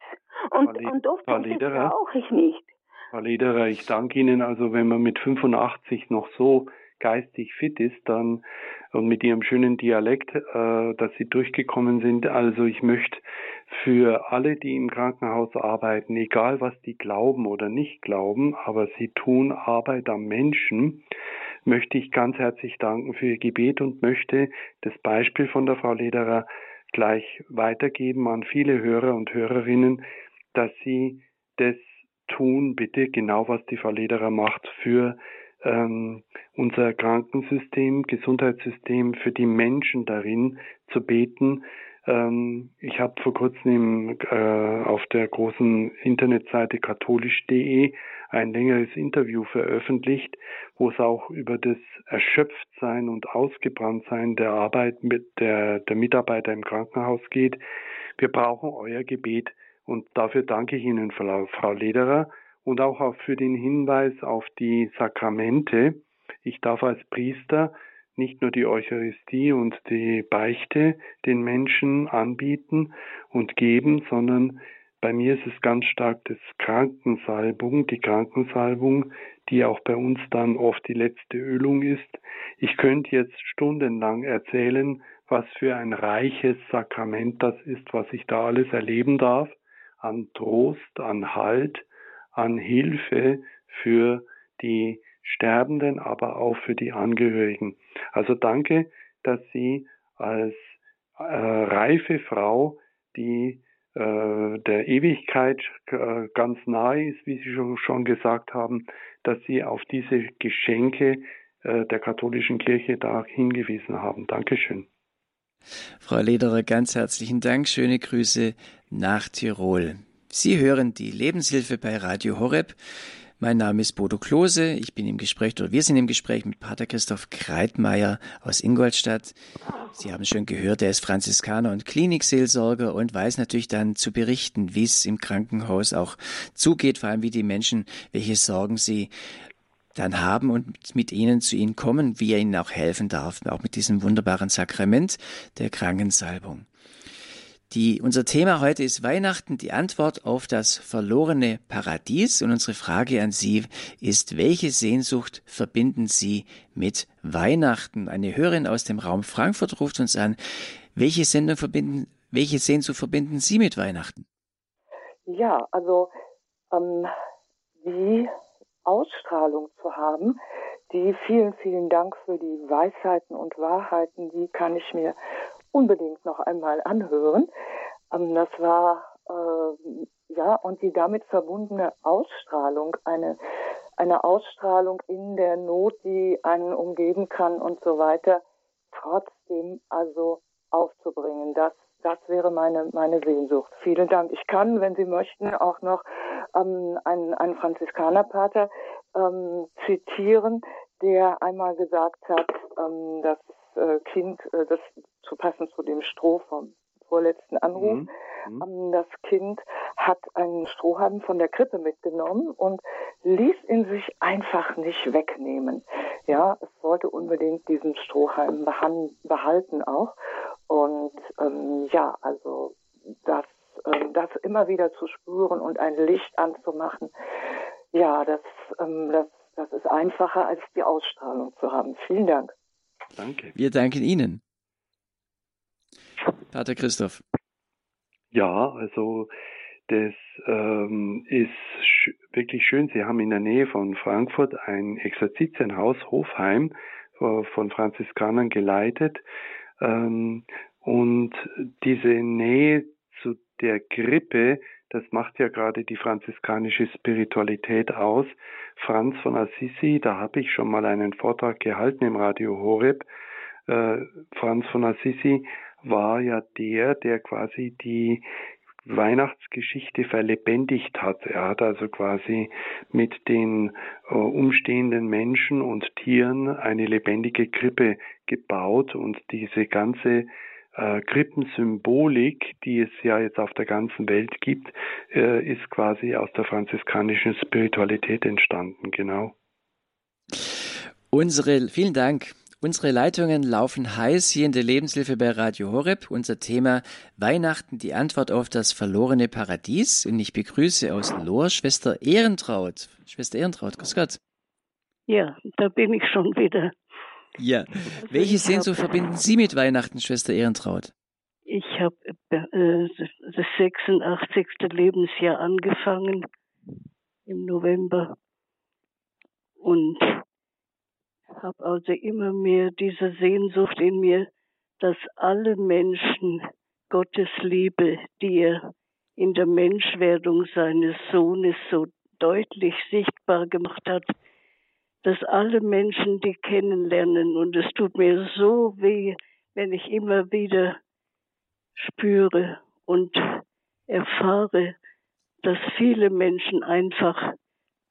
Und, und oft brauche ich nicht. Frau Lederer, ich danke Ihnen. Also wenn man mit 85 noch so geistig fit ist, dann und mit ihrem schönen Dialekt, äh, dass sie durchgekommen sind. Also ich möchte für alle, die im Krankenhaus arbeiten, egal was die glauben oder nicht glauben, aber sie tun Arbeit am Menschen, möchte ich ganz herzlich danken für ihr Gebet und möchte das Beispiel von der Frau Lederer gleich weitergeben an viele Hörer und Hörerinnen, dass sie das tun, bitte genau was die Frau Lederer macht für ähm, unser Krankensystem, Gesundheitssystem, für die Menschen darin zu beten. Ähm, ich habe vor kurzem im, äh, auf der großen Internetseite katholisch.de ein längeres Interview veröffentlicht, wo es auch über das Erschöpftsein und Ausgebranntsein der Arbeit mit der, der Mitarbeiter im Krankenhaus geht. Wir brauchen euer Gebet und dafür danke ich Ihnen, Frau Lederer, und auch für den Hinweis auf die Sakramente. Ich darf als Priester nicht nur die Eucharistie und die Beichte den Menschen anbieten und geben, sondern bei mir ist es ganz stark das Krankensalbung, die Krankensalbung, die auch bei uns dann oft die letzte Ölung ist. Ich könnte jetzt stundenlang erzählen, was für ein reiches Sakrament das ist, was ich da alles erleben darf, an Trost, an Halt, an Hilfe für die Sterbenden, aber auch für die Angehörigen. Also danke, dass Sie als äh, reife Frau, die äh, der Ewigkeit äh, ganz nahe ist, wie Sie schon, schon gesagt haben, dass Sie auf diese Geschenke äh, der katholischen Kirche da hingewiesen haben. Dankeschön. Frau Lederer, ganz herzlichen Dank. Schöne Grüße nach Tirol. Sie hören die Lebenshilfe bei Radio Horeb. Mein Name ist Bodo Klose. Ich bin im Gespräch, oder wir sind im Gespräch mit Pater Christoph Kreitmeier aus Ingolstadt. Sie haben schon gehört, er ist Franziskaner und Klinikseelsorger und weiß natürlich dann zu berichten, wie es im Krankenhaus auch zugeht, vor allem wie die Menschen, welche Sorgen sie dann haben und mit ihnen zu ihnen kommen, wie er ihnen auch helfen darf, auch mit diesem wunderbaren Sakrament der Krankensalbung. Die, unser Thema heute ist Weihnachten, die Antwort auf das verlorene Paradies. Und unsere Frage an Sie ist, welche Sehnsucht verbinden Sie mit Weihnachten? Eine Hörerin aus dem Raum Frankfurt ruft uns an. Welche Sendung verbinden, welche Sehnsucht verbinden Sie mit Weihnachten? Ja, also ähm, die Ausstrahlung zu haben, die vielen, vielen Dank für die Weisheiten und Wahrheiten, die kann ich mir unbedingt noch einmal anhören. Ähm, das war äh, ja und die damit verbundene Ausstrahlung, eine eine Ausstrahlung in der Not, die einen umgeben kann und so weiter, trotzdem also aufzubringen. Das das wäre meine, meine Sehnsucht. Vielen Dank. Ich kann, wenn Sie möchten, auch noch ähm, einen, einen Franziskanerpater ähm, zitieren, der einmal gesagt hat, ähm, dass äh, Kind, äh, das zu passen zu dem Stroh vom vorletzten Anruf. Mhm. Mhm. Ähm, das Kind hat einen Strohhalm von der Krippe mitgenommen und ließ ihn sich einfach nicht wegnehmen. Ja, es wollte unbedingt diesen Strohhalm behalten auch. Und ähm, ja, also das, ähm, das immer wieder zu spüren und ein Licht anzumachen, ja, das, ähm, das, das ist einfacher als die Ausstrahlung zu haben. Vielen Dank. Danke. Wir danken Ihnen. Pater Christoph. Ja, also das ähm, ist sch wirklich schön. Sie haben in der Nähe von Frankfurt ein Exerzitienhaus Hofheim von Franziskanern geleitet, Und diese Nähe zu der Grippe, das macht ja gerade die franziskanische Spiritualität aus. Franz von Assisi, da habe ich schon mal einen Vortrag gehalten im Radio Horeb. Äh, Franz von Assisi war ja der, der quasi die Weihnachtsgeschichte verlebendigt hat. Er hat also quasi mit den äh, umstehenden Menschen und Tieren eine lebendige Krippe gebaut und diese ganze äh, Krippensymbolik, die es ja jetzt auf der ganzen Welt gibt, äh, ist quasi aus der franziskanischen Spiritualität entstanden, genau. Unsere, vielen Dank. Unsere Leitungen laufen heiß hier in der Lebenshilfe bei Radio Horeb. Unser Thema Weihnachten, die Antwort auf das verlorene Paradies. Und ich begrüße aus Lohr Schwester Ehrentraut. Schwester Ehrentraut, grüß Gott. Ja, da bin ich schon wieder. Ja. Also Welche Sehnsucht hab, verbinden Sie mit Weihnachten, Schwester Ehrentraut? Ich habe äh, das 86. Lebensjahr angefangen im November und habe also immer mehr diese Sehnsucht in mir, dass alle Menschen Gottes Liebe, die er in der Menschwerdung seines Sohnes so deutlich sichtbar gemacht hat, dass alle Menschen die kennenlernen. Und es tut mir so weh, wenn ich immer wieder spüre und erfahre, dass viele Menschen einfach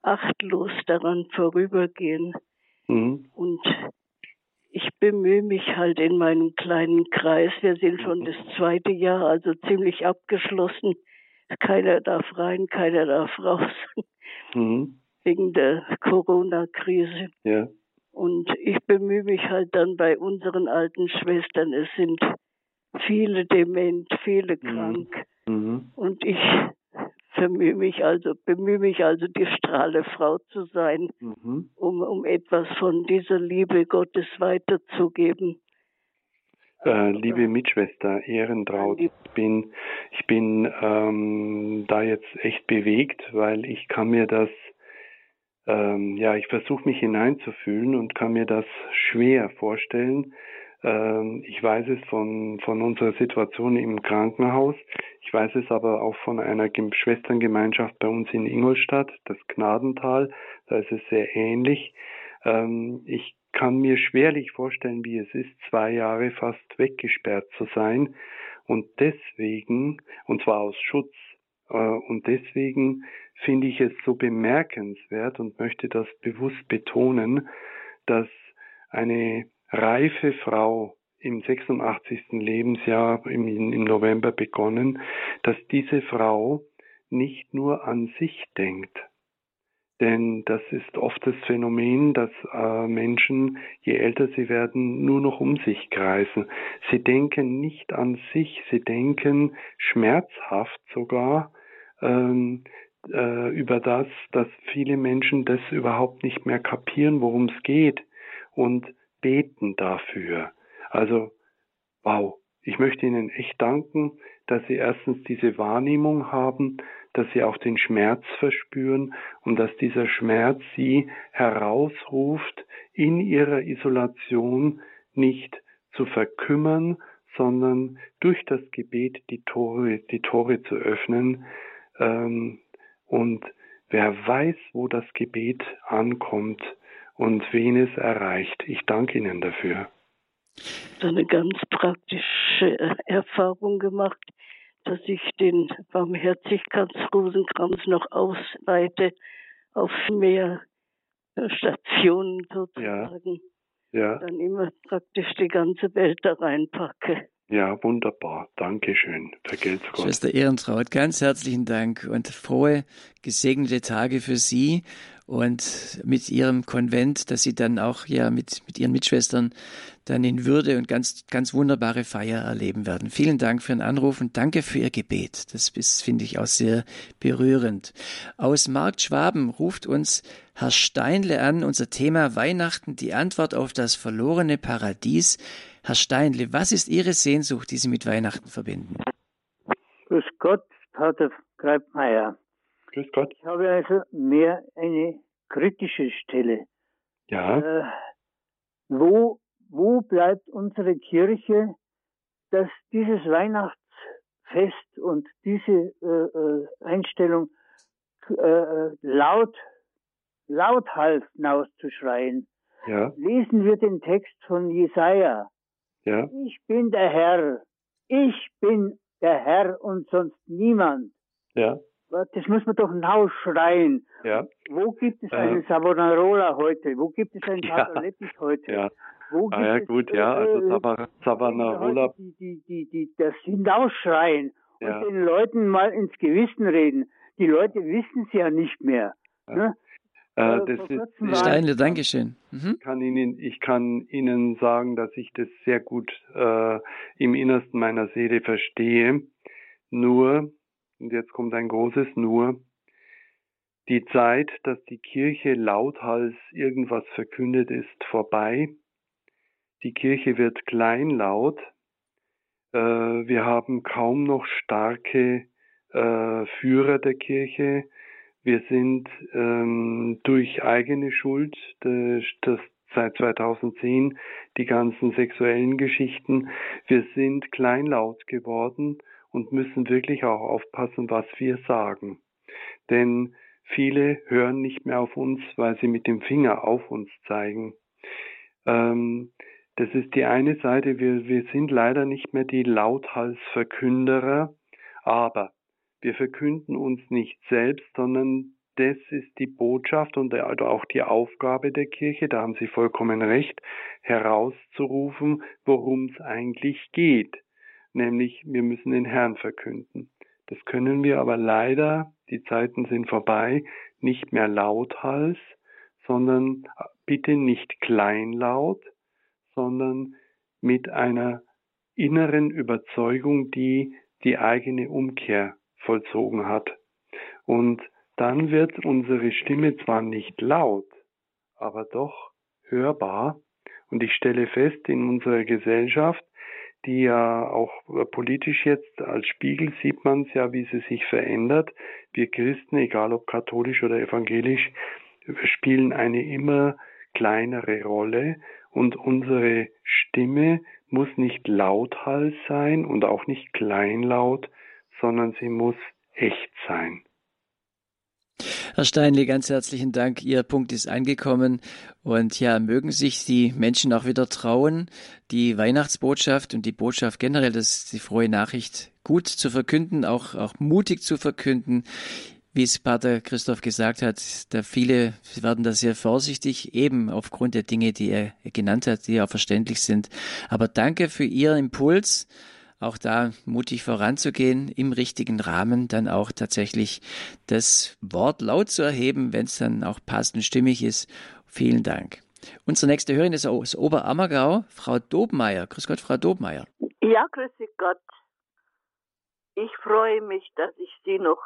achtlos daran vorübergehen. Mhm. Und ich bemühe mich halt in meinem kleinen Kreis. Wir sind schon das zweite Jahr, also ziemlich abgeschlossen. Keiner darf rein, keiner darf raus. Mhm. Wegen der Corona-Krise. Ja. Und ich bemühe mich halt dann bei unseren alten Schwestern. Es sind viele dement, viele mhm. krank. Mhm. Und ich bemühe mich also, bemühe mich also, die strahle Frau zu sein, mhm. um, um etwas von dieser Liebe Gottes weiterzugeben. Äh, liebe Mitschwester, Ehrentraut, ich bin, ich bin ähm, da jetzt echt bewegt, weil ich kann mir das, ähm, ja, ich versuche mich hineinzufühlen und kann mir das schwer vorstellen, ich weiß es von, von unserer Situation im Krankenhaus. Ich weiß es aber auch von einer Schwesterngemeinschaft bei uns in Ingolstadt, das Gnadental. Da ist es sehr ähnlich. Ähm, ich kann mir schwerlich vorstellen, wie es ist, zwei Jahre fast weggesperrt zu sein. Und deswegen, und zwar aus Schutz, äh, und deswegen finde ich es so bemerkenswert und möchte das bewusst betonen, dass eine reife Frau im 86. Lebensjahr im, im November begonnen, dass diese Frau nicht nur an sich denkt, denn das ist oft das Phänomen, dass äh, Menschen, je älter sie werden, nur noch um sich kreisen. Sie denken nicht an sich, sie denken schmerzhaft sogar ähm, äh, über das, dass viele Menschen das überhaupt nicht mehr kapieren, worum es geht. Und beten dafür. Also, wow, ich möchte Ihnen echt danken, dass Sie erstens diese Wahrnehmung haben, dass Sie auch den Schmerz verspüren und dass dieser Schmerz Sie herausruft, in Ihrer Isolation nicht zu verkümmern, sondern durch das Gebet die Tore, die Tore zu öffnen. Ähm, und wer weiß, wo das Gebet ankommt, und wen es erreicht. Ich danke Ihnen dafür. So eine ganz praktische Erfahrung gemacht, dass ich den Barmherzigkeitsrosenkranz noch ausweite auf mehr Stationen sozusagen. Ja. ja. Dann immer praktisch die ganze Welt da reinpacke. Ja, wunderbar. Dankeschön. Vergelt's Gott. Schwester Ehrentraut, ganz herzlichen Dank und frohe, gesegnete Tage für Sie und mit ihrem Konvent, dass sie dann auch ja mit, mit ihren Mitschwestern dann in Würde und ganz, ganz wunderbare Feier erleben werden. Vielen Dank für den Anruf und danke für Ihr Gebet. Das ist, finde ich, auch sehr berührend. Aus Markt Schwaben ruft uns Herr Steinle an, unser Thema Weihnachten, die Antwort auf das verlorene Paradies. Herr Steinle, was ist Ihre Sehnsucht, die Sie mit Weihnachten verbinden? Grüß Gott, Pater Greibmeier. Grüß Gott. Ich habe also mehr eine kritische Stelle. Ja. Äh, wo, wo bleibt unsere Kirche dass dieses Weihnachtsfest und diese äh, äh Einstellung äh, äh, laut, lauthals hinauszuschreien. Ja. Lesen wir den Text von Jesaja. Ja. Ich bin der Herr. Ich bin der Herr und sonst niemand. Ja. Das muss man doch hinausschreien. Ja. Wo gibt es einen Savonarola heute? Wo gibt es einen ja. Leppich heute? Ja. Wo ah, ja, es, gut, ja, also äh, Savonarola. Die, die, die, die, das Hinausschreien ja. und den Leuten mal ins Gewissen reden. Die Leute wissen es ja nicht mehr. Ja. Ne? Äh, das ist, Steinle, Dankeschön. Mhm. Kann Ihnen, ich kann Ihnen sagen, dass ich das sehr gut äh, im Innersten meiner Seele verstehe. Nur, und jetzt kommt ein großes Nur, die Zeit, dass die Kirche lauthals irgendwas verkündet, ist vorbei. Die Kirche wird kleinlaut. Äh, wir haben kaum noch starke äh, Führer der Kirche. Wir sind ähm, durch eigene Schuld, das, das seit 2010 die ganzen sexuellen Geschichten, wir sind kleinlaut geworden und müssen wirklich auch aufpassen, was wir sagen. Denn viele hören nicht mehr auf uns, weil sie mit dem Finger auf uns zeigen. Ähm, das ist die eine Seite. Wir, wir sind leider nicht mehr die Lauthalsverkünderer, aber wir verkünden uns nicht selbst, sondern das ist die Botschaft und auch die Aufgabe der Kirche, da haben Sie vollkommen recht, herauszurufen, worum es eigentlich geht nämlich wir müssen den Herrn verkünden. Das können wir aber leider, die Zeiten sind vorbei, nicht mehr lauthals, sondern bitte nicht kleinlaut, sondern mit einer inneren Überzeugung, die die eigene Umkehr vollzogen hat. Und dann wird unsere Stimme zwar nicht laut, aber doch hörbar. Und ich stelle fest, in unserer Gesellschaft die ja auch äh, politisch jetzt als Spiegel sieht man es ja, wie sie sich verändert. Wir Christen, egal ob katholisch oder evangelisch, spielen eine immer kleinere Rolle und unsere Stimme muss nicht lauthals sein und auch nicht kleinlaut, sondern sie muss echt sein. Herr Steinle, ganz herzlichen Dank. Ihr Punkt ist angekommen. Und ja, mögen sich die Menschen auch wieder trauen, die Weihnachtsbotschaft und die Botschaft generell, das ist die frohe Nachricht, gut zu verkünden, auch, auch mutig zu verkünden. Wie es Pater Christoph gesagt hat, da viele werden da sehr vorsichtig, eben aufgrund der Dinge, die er genannt hat, die auch verständlich sind. Aber danke für Ihren Impuls auch da mutig voranzugehen, im richtigen Rahmen dann auch tatsächlich das Wort laut zu erheben, wenn es dann auch passend stimmig ist. Vielen Dank. Unsere nächste Hörerin ist aus Oberammergau, Frau Dobmeier. Grüß Gott, Frau Dobmeier. Ja, grüß Gott. Ich freue mich, dass ich Sie noch.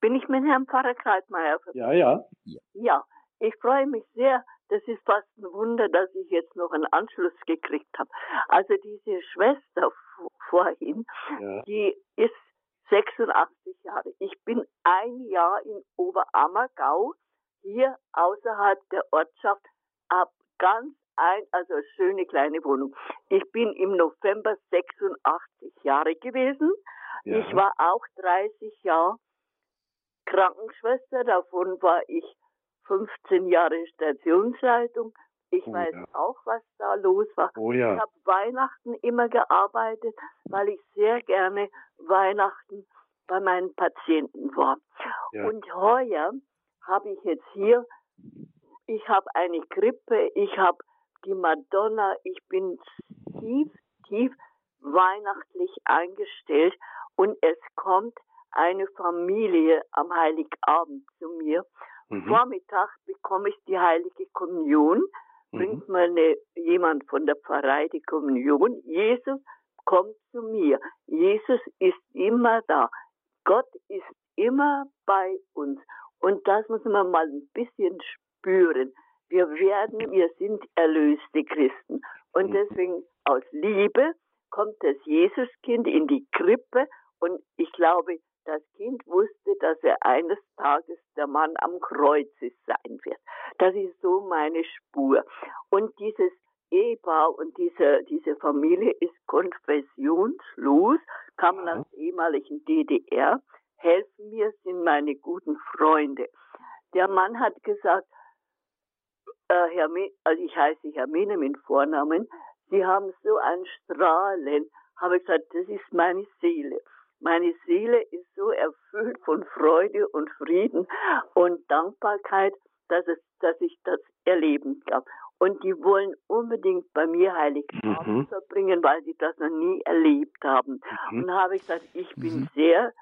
Bin ich mit Herrn Pfarrer Kreitmeier? Ja, ja. Ja, ich freue mich sehr. Das ist fast ein Wunder, dass ich jetzt noch einen Anschluss gekriegt habe. Also diese Schwester vorhin, ja. die ist 86 Jahre. Ich bin ein Jahr in Oberammergau, hier außerhalb der Ortschaft, ab ganz ein, also eine schöne kleine Wohnung. Ich bin im November 86 Jahre gewesen. Ja. Ich war auch 30 Jahre Krankenschwester, davon war ich 15 Jahre Stationsleitung. Ich oh, weiß ja. auch, was da los war. Oh, ja. Ich habe Weihnachten immer gearbeitet, weil ich sehr gerne Weihnachten bei meinen Patienten war. Ja. Und heuer habe ich jetzt hier, ich habe eine Krippe, ich habe die Madonna, ich bin tief, tief weihnachtlich eingestellt und es kommt eine Familie am Heiligabend zu mir Mhm. Vormittag bekomme ich die Heilige Kommunion, mhm. bringt mir eine, jemand von der Pfarrei die Kommunion. Jesus kommt zu mir. Jesus ist immer da. Gott ist immer bei uns. Und das muss man mal ein bisschen spüren. Wir werden, wir sind erlöste Christen. Und mhm. deswegen aus Liebe kommt das Jesuskind in die Krippe. Und ich glaube, das Kind wusste, dass er eines Tages der Mann am Kreuz sein wird. Das ist so meine Spur. Und dieses Ehepaar und diese, diese Familie ist konfessionslos, kamen aus der ehemaligen DDR, helfen mir, sind meine guten Freunde. Der Mann hat gesagt, äh, Herr, also ich heiße Hermine mit Vornamen, Sie haben so ein Strahlen. Habe ich gesagt, das ist meine Seele. Meine Seele ist so erfüllt von Freude und Frieden und Dankbarkeit, dass, es, dass ich das erleben darf. Und die wollen unbedingt bei mir Heiligabend mhm. verbringen, weil sie das noch nie erlebt haben. Mhm. Und da habe ich gesagt, ich bin mhm. sehr,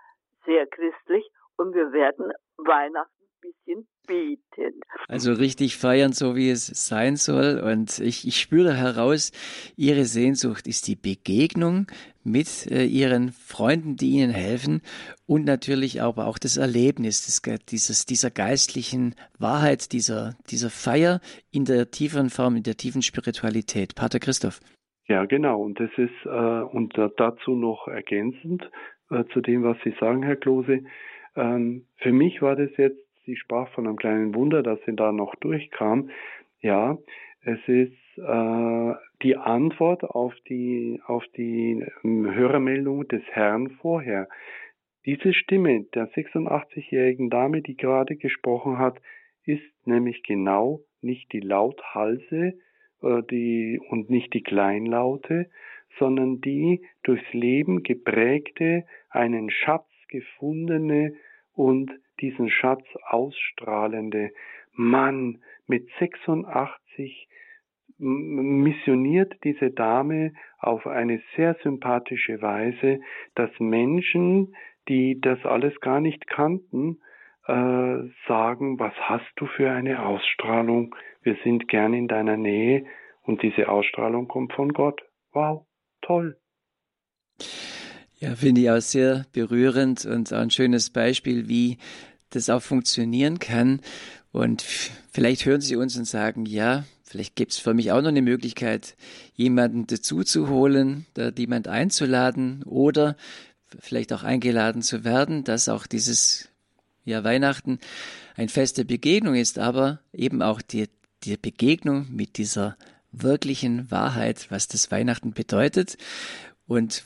sehr christlich und wir werden Weihnachten bisschen beten. Also richtig feiern, so wie es sein soll. Und ich, ich spüre heraus, Ihre Sehnsucht ist die Begegnung mit äh, Ihren Freunden, die Ihnen helfen und natürlich aber auch das Erlebnis des, dieses, dieser geistlichen Wahrheit, dieser, dieser Feier in der tieferen Form, in der tiefen Spiritualität. Pater Christoph. Ja, genau. Und das ist, äh, und dazu noch ergänzend äh, zu dem, was Sie sagen, Herr Klose. Ähm, für mich war das jetzt sie sprach von einem kleinen Wunder, dass sie da noch durchkam. Ja, es ist äh, die Antwort auf die, auf die ähm, Hörermeldung des Herrn vorher. Diese Stimme der 86-jährigen Dame, die gerade gesprochen hat, ist nämlich genau nicht die Lauthalse äh, die, und nicht die Kleinlaute, sondern die durchs Leben geprägte, einen Schatz gefundene und diesen Schatz ausstrahlende Mann mit 86 missioniert diese Dame auf eine sehr sympathische Weise, dass Menschen, die das alles gar nicht kannten, äh, sagen, was hast du für eine Ausstrahlung? Wir sind gern in deiner Nähe und diese Ausstrahlung kommt von Gott. Wow, toll. Ja, finde ich auch sehr berührend und auch ein schönes Beispiel, wie das auch funktionieren kann. Und vielleicht hören Sie uns und sagen, ja, vielleicht gibt es für mich auch noch eine Möglichkeit, jemanden dazu zu holen, da jemand einzuladen oder vielleicht auch eingeladen zu werden, dass auch dieses ja, Weihnachten ein Fest der Begegnung ist, aber eben auch die, die Begegnung mit dieser wirklichen Wahrheit, was das Weihnachten bedeutet und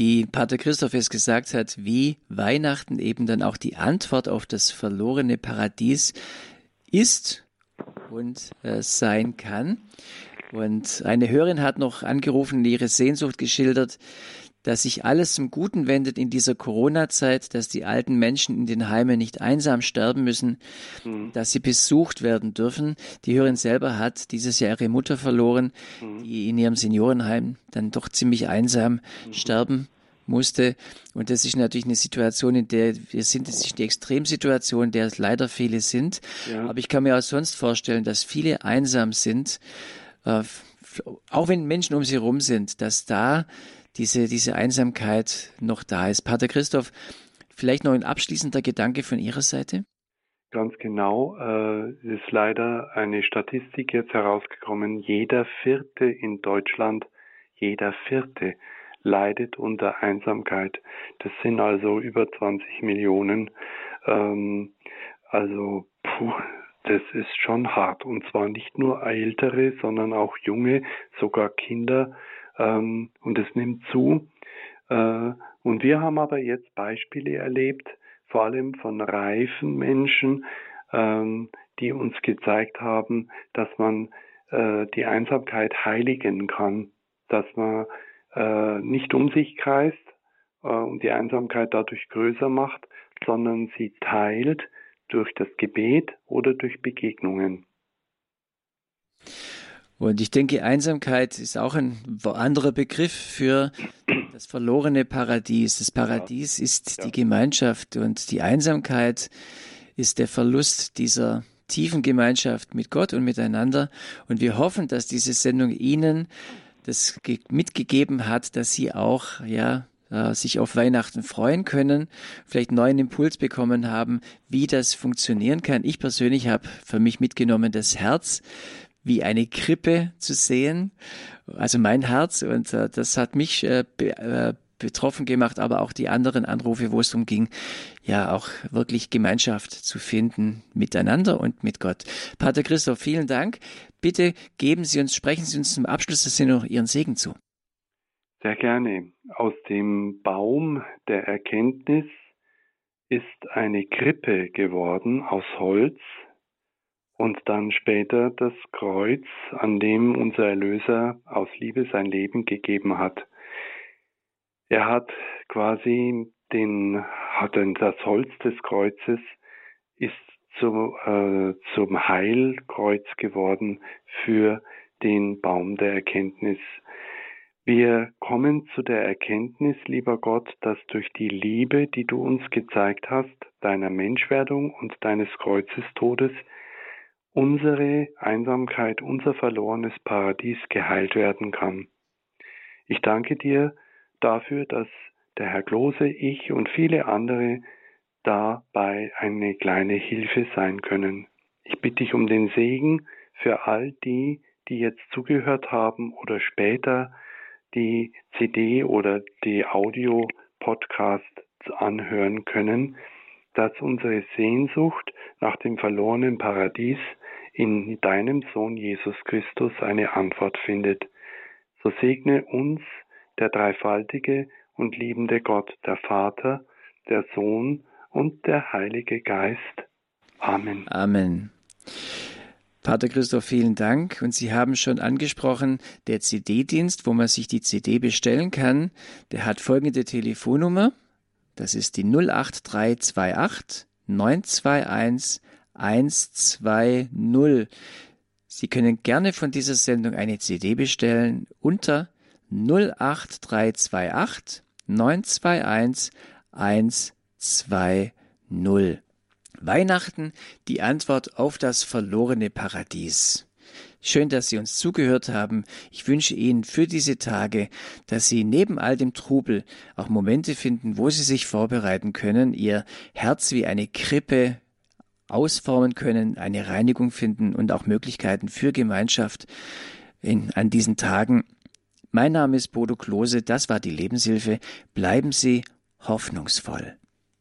wie Pater Christoph es gesagt hat, wie Weihnachten eben dann auch die Antwort auf das verlorene Paradies ist und äh, sein kann. Und eine Hörerin hat noch angerufen, ihre Sehnsucht geschildert, dass sich alles zum Guten wendet in dieser Corona-Zeit, dass die alten Menschen in den Heimen nicht einsam sterben müssen, mhm. dass sie besucht werden dürfen. Die Hörerin selber hat dieses Jahr ihre Mutter verloren, mhm. die in ihrem Seniorenheim dann doch ziemlich einsam mhm. sterben musste. Und das ist natürlich eine Situation, in der wir sind, das ist die Extremsituation, in der es leider viele sind. Ja. Aber ich kann mir auch sonst vorstellen, dass viele einsam sind, äh, auch wenn Menschen um sie herum sind, dass da diese, diese Einsamkeit noch da ist. Pater Christoph, vielleicht noch ein abschließender Gedanke von Ihrer Seite? Ganz genau. Äh, es ist leider eine Statistik jetzt herausgekommen. Jeder Vierte in Deutschland, jeder Vierte leidet unter Einsamkeit. Das sind also über 20 Millionen. Ähm, also, puh, das ist schon hart. Und zwar nicht nur ältere, sondern auch junge, sogar Kinder ähm, und es nimmt zu. Äh, und wir haben aber jetzt Beispiele erlebt, vor allem von reifen Menschen, ähm, die uns gezeigt haben, dass man äh, die Einsamkeit heiligen kann, dass man äh, nicht um sich kreist äh, und die Einsamkeit dadurch größer macht, sondern sie teilt durch das Gebet oder durch Begegnungen. Und ich denke, Einsamkeit ist auch ein anderer Begriff für das verlorene Paradies. Das Paradies ist die Gemeinschaft und die Einsamkeit ist der Verlust dieser tiefen Gemeinschaft mit Gott und miteinander. Und wir hoffen, dass diese Sendung Ihnen das mitgegeben hat, dass Sie auch, ja, äh, sich auf Weihnachten freuen können, vielleicht neuen Impuls bekommen haben, wie das funktionieren kann. Ich persönlich habe für mich mitgenommen das Herz wie eine Krippe zu sehen, also mein Herz und äh, das hat mich äh, be, äh, betroffen gemacht, aber auch die anderen Anrufe, wo es darum ging, ja auch wirklich Gemeinschaft zu finden miteinander und mit Gott. Pater Christoph, vielen Dank. Bitte geben Sie uns, sprechen Sie uns zum Abschluss des Sendung Ihren Segen zu. Sehr gerne. Aus dem Baum der Erkenntnis ist eine Krippe geworden aus Holz und dann später das Kreuz, an dem unser Erlöser aus Liebe sein Leben gegeben hat. Er hat quasi den, hat das Holz des Kreuzes ist zum, äh, zum Heilkreuz geworden für den Baum der Erkenntnis. Wir kommen zu der Erkenntnis, lieber Gott, dass durch die Liebe, die du uns gezeigt hast, deiner Menschwerdung und deines Kreuzestodes, unsere Einsamkeit, unser verlorenes Paradies geheilt werden kann. Ich danke dir dafür, dass der Herr Klose, ich und viele andere dabei eine kleine Hilfe sein können. Ich bitte dich um den Segen für all die, die jetzt zugehört haben oder später die CD oder die Audio-Podcast anhören können, dass unsere Sehnsucht nach dem verlorenen Paradies in deinem Sohn Jesus Christus eine Antwort findet. So segne uns der dreifaltige und liebende Gott, der Vater, der Sohn und der Heilige Geist. Amen. Amen. Pater Christoph, vielen Dank. Und Sie haben schon angesprochen, der CD-Dienst, wo man sich die CD bestellen kann, der hat folgende Telefonnummer. Das ist die 08328 921 120. Sie können gerne von dieser Sendung eine CD bestellen unter 08328 921 120. Weihnachten, die Antwort auf das verlorene Paradies. Schön, dass Sie uns zugehört haben. Ich wünsche Ihnen für diese Tage, dass Sie neben all dem Trubel auch Momente finden, wo Sie sich vorbereiten können, Ihr Herz wie eine Krippe ausformen können, eine Reinigung finden und auch Möglichkeiten für Gemeinschaft in, an diesen Tagen. Mein Name ist Bodo Klose, das war die Lebenshilfe. Bleiben Sie hoffnungsvoll.